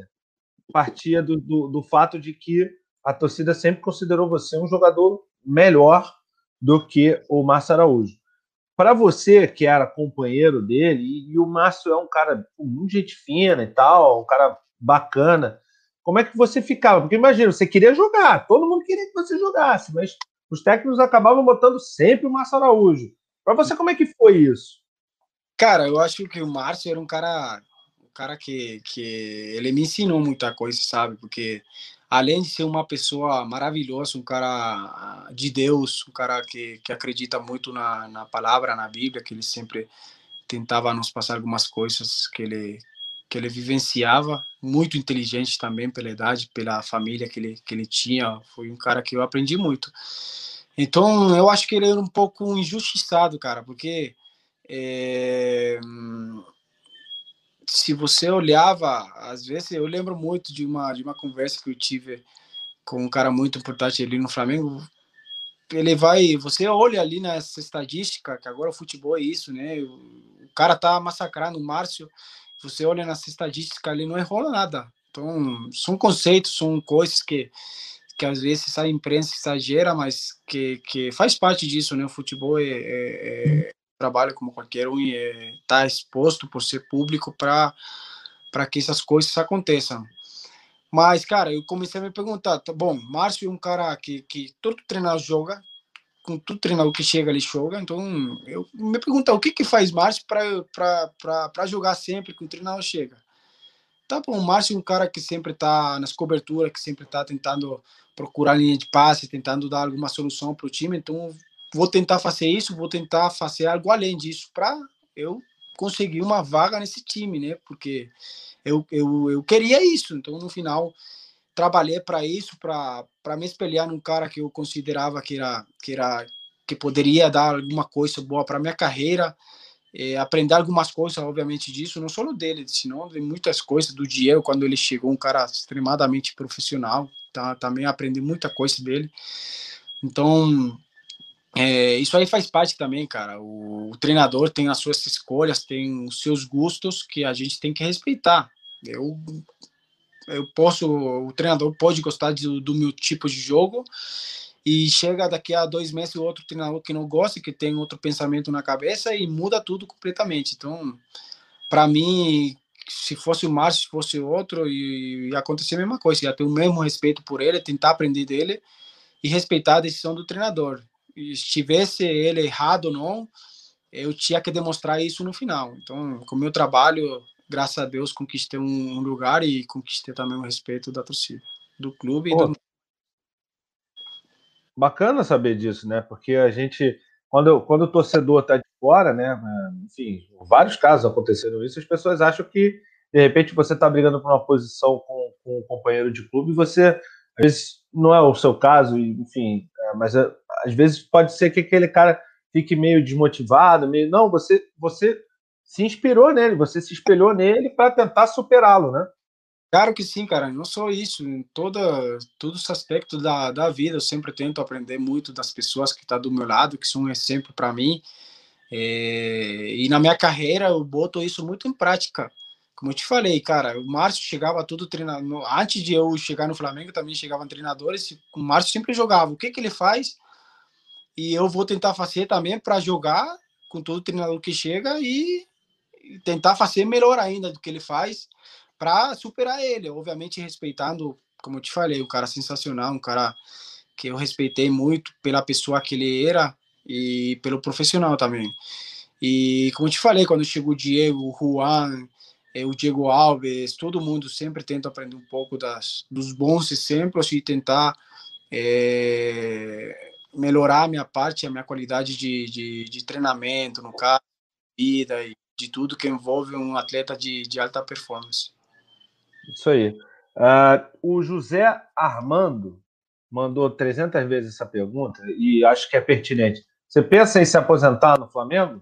partia do, do, do, fato de que a torcida sempre considerou você um jogador melhor do que o Márcio Araújo. Para você, que era companheiro dele, e, e o Márcio é um cara muito gente fina e tal, um cara bacana, como é que você ficava? Porque imagina, você queria jogar, todo mundo queria que você jogasse, mas os técnicos acabavam botando sempre o Márcio Araújo. Para você, como é que foi isso? Cara, eu acho que o Márcio era um cara, um cara que, que ele me ensinou muita coisa, sabe? Porque além de ser uma pessoa maravilhosa, um cara de Deus, um cara que, que acredita muito na, na palavra, na Bíblia, que ele sempre tentava nos passar algumas coisas que ele que ele vivenciava, muito inteligente também pela idade, pela família que ele, que ele tinha, foi um cara que eu aprendi muito. Então, eu acho que ele era um pouco injustiçado, cara, porque é, se você olhava, às vezes, eu lembro muito de uma, de uma conversa que eu tive com um cara muito importante ali no Flamengo, ele vai, você olha ali nessa estatística, que agora o futebol é isso, né? O cara tá massacrando o Márcio você olha nessa estatística ali, não errou nada. Então, são conceitos, são coisas que, que às vezes a imprensa exagera, mas que, que faz parte disso, né? O futebol é, é, é trabalho como qualquer um e está é, exposto por ser público para que essas coisas aconteçam. Mas, cara, eu comecei a me perguntar, tá bom, Márcio é um cara que, que todo treinador joga, com todo treinador que chega ali joga. Então, eu me pergunto o que que faz Márcio para jogar sempre que o treinador chega. Tá bom, o Márcio é um cara que sempre está nas coberturas, que sempre está tentando procurar linha de passe, tentando dar alguma solução para o time. Então, vou tentar fazer isso, vou tentar fazer algo além disso para eu conseguir uma vaga nesse time, né? Porque eu, eu, eu queria isso. Então, no final, trabalhei para isso, para me espelhar num cara que eu considerava que era que era que poderia dar alguma coisa boa para minha carreira, é, aprender algumas coisas, obviamente disso, não só dele, senão de muitas coisas do Diego quando ele chegou, um cara extremadamente profissional, tá? Também aprendi muita coisa dele. Então, é, isso aí faz parte também, cara. O, o, treinador tem as suas escolhas, tem os seus gostos que a gente tem que respeitar. Eu eu posso, o treinador pode gostar de, do meu tipo de jogo e chega daqui a dois meses o outro treinador que não gosta, que tem outro pensamento na cabeça e muda tudo completamente. Então, para mim, se fosse o Márcio, se fosse outro, ia acontecer a mesma coisa, ia ter o mesmo respeito por ele, tentar aprender dele e respeitar a decisão do treinador. E estivesse ele errado ou não, eu tinha que demonstrar isso no final. Então, com o meu trabalho, graças a Deus, conquistei um lugar e conquistei também o respeito da torcida, do clube Pô, e do... Bacana saber disso, né? Porque a gente, quando, quando o torcedor está de fora, né? Enfim, vários casos aconteceram isso, as pessoas acham que, de repente, você está brigando por uma posição com, com um companheiro de clube e você, às vezes, não é o seu caso, enfim, é, mas é, às vezes pode ser que aquele cara fique meio desmotivado, meio. Não, você, você se inspirou nele, você se espelhou nele para tentar superá-lo, né? Claro que sim, cara. Não só isso, em toda, todos os aspectos da, da vida, eu sempre tento aprender muito das pessoas que estão tá do meu lado, que são um exemplo para mim. É, e na minha carreira eu boto isso muito em prática. Como eu te falei, cara, o Márcio chegava tudo treinando. Antes de eu chegar no Flamengo, também chegavam treinadores. O Márcio sempre jogava. O que, que ele faz? E eu vou tentar fazer também para jogar com todo treinador que chega e tentar fazer melhor ainda do que ele faz para superar ele, obviamente respeitando, como eu te falei, um cara sensacional, um cara que eu respeitei muito pela pessoa que ele era e pelo profissional também. E como eu te falei, quando chegou o Diego, o Juan, eh, o Diego Alves, todo mundo sempre tenta aprender um pouco das, dos bons exemplos e tentar é, melhorar a minha parte, a minha qualidade de, de, de treinamento, no caso, vida e de tudo que envolve um atleta de, de alta performance. Isso aí. Uh, o José Armando mandou 300 vezes essa pergunta e acho que é pertinente. Você pensa em se aposentar no Flamengo?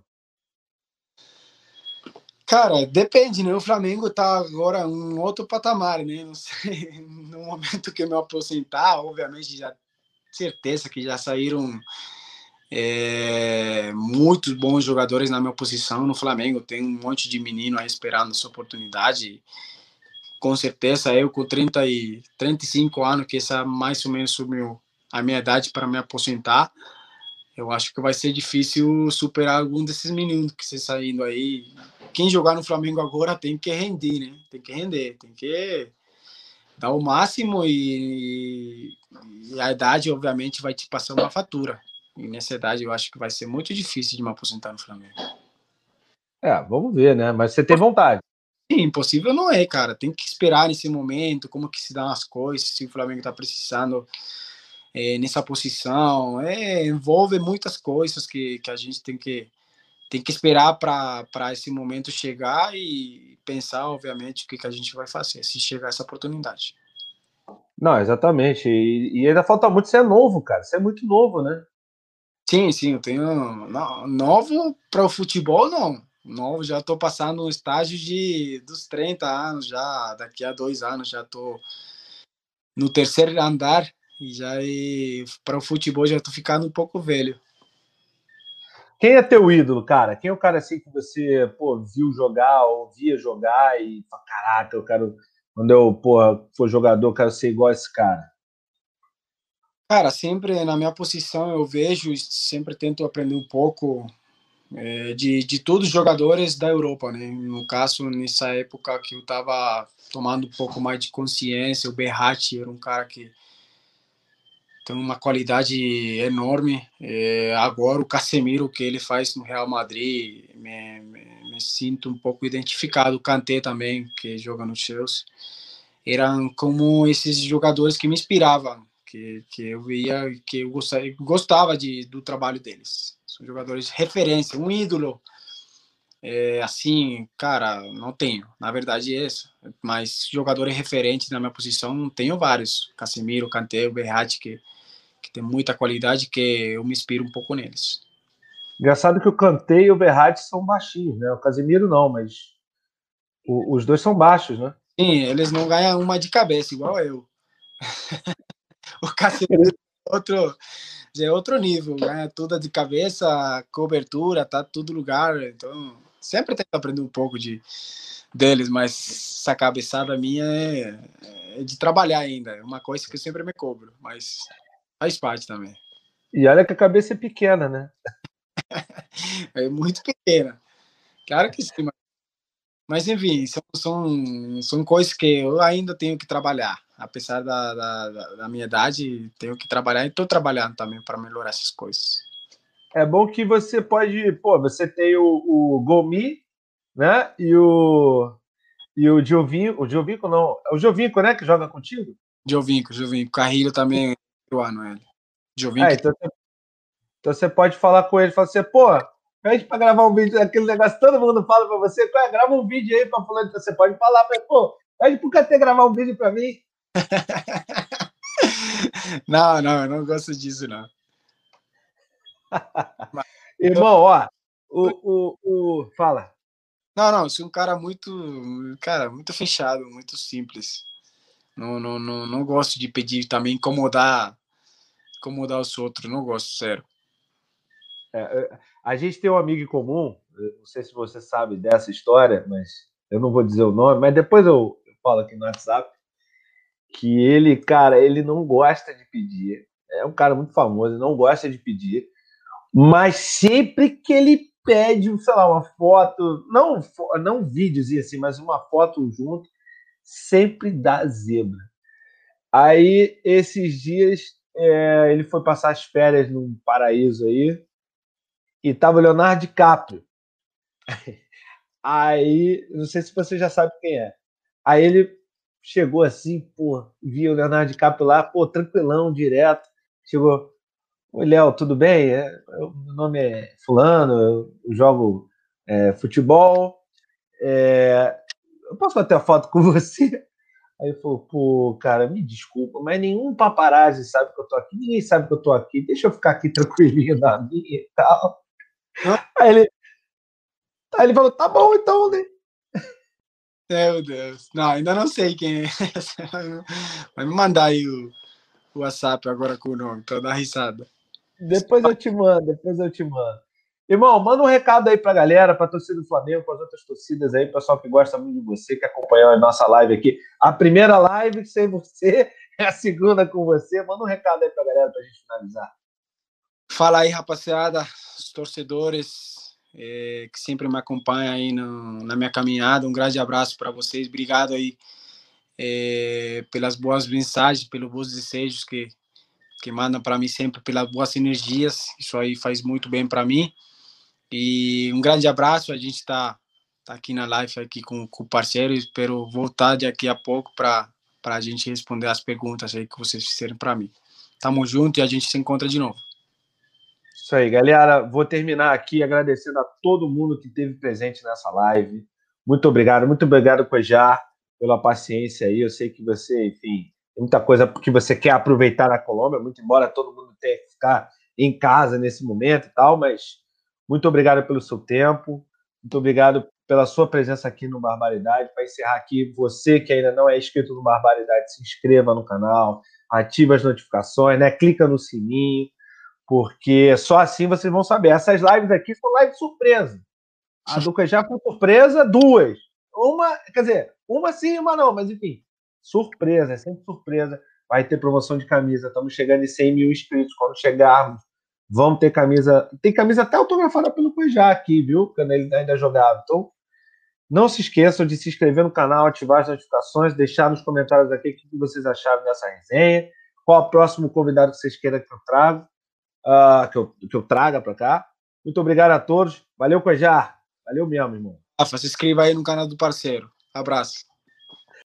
Cara, depende, né? O Flamengo tá agora em um outro patamar, né? Não sei, no momento que eu me aposentar, obviamente já certeza que já saíram é, muitos bons jogadores na minha posição no Flamengo. Tem um monte de menino aí esperando essa oportunidade com certeza eu com 30 e 35 anos, que essa mais ou menos subiu a minha idade para me aposentar, eu acho que vai ser difícil superar algum desses meninos que estão saindo aí. Quem jogar no Flamengo agora tem que render, né? Tem que render, tem que dar o máximo e, e a idade, obviamente, vai te passar uma fatura. E nessa idade eu acho que vai ser muito difícil de me aposentar no Flamengo. É, vamos ver, né? Mas você tem vontade. Sim, impossível não é, cara. Tem que esperar nesse momento, como que se dão as coisas, se o Flamengo está precisando é, nessa posição. É, envolve muitas coisas que, que a gente tem que, tem que esperar para esse momento chegar e pensar, obviamente, o que, que a gente vai fazer se chegar essa oportunidade. Não, exatamente. E, e ainda falta muito, você é novo, cara. Você é muito novo, né? Sim, sim, eu tenho. Novo para o futebol, não novo, já estou passando no estágio de, dos 30 anos, já daqui a dois anos já estou no terceiro andar e já para o futebol já estou ficando um pouco velho. Quem é teu ídolo, cara? Quem é o cara assim que você pô, viu jogar, ouvia jogar e fala, caraca, eu quero, quando eu pô, for jogador, eu quero ser igual a esse cara? Cara, sempre na minha posição eu vejo, sempre tento aprender um pouco é, de, de todos os jogadores da Europa, né? No caso, nessa época que eu estava tomando um pouco mais de consciência, o Berratti era um cara que tem uma qualidade enorme. É, agora o Casemiro que ele faz no Real Madrid, me, me, me, sinto um pouco identificado. O Kanté também, que joga no Chelsea. Eram como esses jogadores que me inspiravam, que, que eu via, que eu gostava, gostava de, do trabalho deles. São jogadores de referência, um ídolo. É, assim, cara, não tenho. Na verdade é isso. Mas jogadores referentes na minha posição, tenho vários. Casemiro, Kanté, Berratti, que, que tem muita qualidade, que eu me inspiro um pouco neles. Engraçado que o Kanté e o Berratti são baixinhos, né? O Casemiro não, mas o, os dois são baixos, né? Sim, eles não ganham uma de cabeça, igual eu. o Casemiro é outro é outro nível, né? Tudo de cabeça, cobertura, tá tudo lugar. Então, sempre que aprender um pouco de deles, mas essa cabeçada minha é, é de trabalhar ainda. É uma coisa que eu sempre me cobro, mas faz parte também. E olha que a cabeça é pequena, né? é muito pequena. Claro que sim, mas Mas, enfim, são, são, são coisas que eu ainda tenho que trabalhar. Apesar da, da, da minha idade, tenho que trabalhar e estou trabalhando também para melhorar essas coisas. É bom que você pode. Pô, você tem o, o Gomi, né? E o. E o Giovinco. O Giovinco não. É o Giovinco, né? Que joga contigo? Giovinco, Giovinco. Carrilho também o ano, ele. Giovinco. É, então, então você pode falar com ele, falar assim, pô, pede para gravar um vídeo, aquele negócio todo mundo fala para você, é, grava um vídeo aí para fulano, você pode falar para pô, pede pro KT gravar um vídeo para mim. não, não, eu não gosto disso, não. Irmão, ó, o, o, o, fala. Não, não, sou um cara muito, cara, muito fechado, muito simples. Não, não, não, não gosto de pedir também, incomodar, incomodar os outros, não gosto, sério. É, é a gente tem um amigo em comum, não sei se você sabe dessa história, mas eu não vou dizer o nome, mas depois eu, eu falo aqui no WhatsApp, que ele, cara, ele não gosta de pedir. É um cara muito famoso, não gosta de pedir, mas sempre que ele pede, sei lá, uma foto, não, não vídeos assim, mas uma foto junto, sempre dá zebra. Aí, esses dias, é, ele foi passar as férias num paraíso aí, e tava o Leonardo DiCaprio. Aí, não sei se você já sabe quem é. Aí ele chegou assim, pô, viu o Leonardo DiCaprio lá, pô, tranquilão, direto. Chegou, oi, Léo, tudo bem? É, meu nome é Fulano, eu jogo é, futebol. É, eu posso bater a foto com você? Aí ele falou, pô, cara, me desculpa, mas nenhum paparazzi sabe que eu tô aqui, ninguém sabe que eu tô aqui, deixa eu ficar aqui tranquilinho na minha e tal. Aí ele, aí ele falou, tá bom então, né? Meu Deus. Não, ainda não sei quem é. Vai me mandar aí o, o WhatsApp agora com o nome, pra dar risada. Depois eu te mando, depois eu te mando. Irmão, manda um recado aí pra galera, pra torcida do Flamengo, para as outras torcidas aí, pessoal que gosta muito de você, que acompanhou a nossa live aqui. A primeira live sem você, é a segunda com você. Manda um recado aí pra galera pra gente finalizar. Fala aí, rapaziada, os torcedores é, que sempre me acompanham aí no, na minha caminhada. Um grande abraço para vocês. Obrigado aí é, pelas boas mensagens, pelos bons desejos que, que mandam para mim sempre, pelas boas energias. Isso aí faz muito bem para mim. E um grande abraço. A gente está tá aqui na live aqui com, com o parceiro. Espero voltar daqui a pouco para a gente responder as perguntas aí que vocês fizeram para mim. Tamo junto e a gente se encontra de novo. Isso aí, galera. Vou terminar aqui agradecendo a todo mundo que esteve presente nessa live. Muito obrigado, muito obrigado, Cojar, pela paciência aí. Eu sei que você, enfim, tem muita coisa que você quer aproveitar na Colômbia, muito embora todo mundo tenha que ficar em casa nesse momento e tal, mas muito obrigado pelo seu tempo, muito obrigado pela sua presença aqui no Barbaridade. Para encerrar aqui, você que ainda não é inscrito no Barbaridade, se inscreva no canal, ative as notificações, né? Clica no sininho porque só assim vocês vão saber. Essas lives aqui são lives surpresa. A Duca já foi surpresa, duas. Uma, quer dizer, uma sim e uma não, mas enfim, surpresa, é sempre surpresa. Vai ter promoção de camisa. Estamos chegando em 100 mil inscritos. Quando chegarmos, vamos ter camisa. Tem camisa até autografada pelo Cuejá aqui, viu? Quando ele ainda jogava. Então, não se esqueçam de se inscrever no canal, ativar as notificações, deixar nos comentários aqui o que vocês acharam dessa resenha. Qual é o próximo convidado que vocês queiram que eu trago uh, que, eu, que eu traga para cá. Muito obrigado a todos. Valeu, Cojar. Valeu mesmo, irmão. Rafa, se inscreva aí no canal do parceiro. Abraço.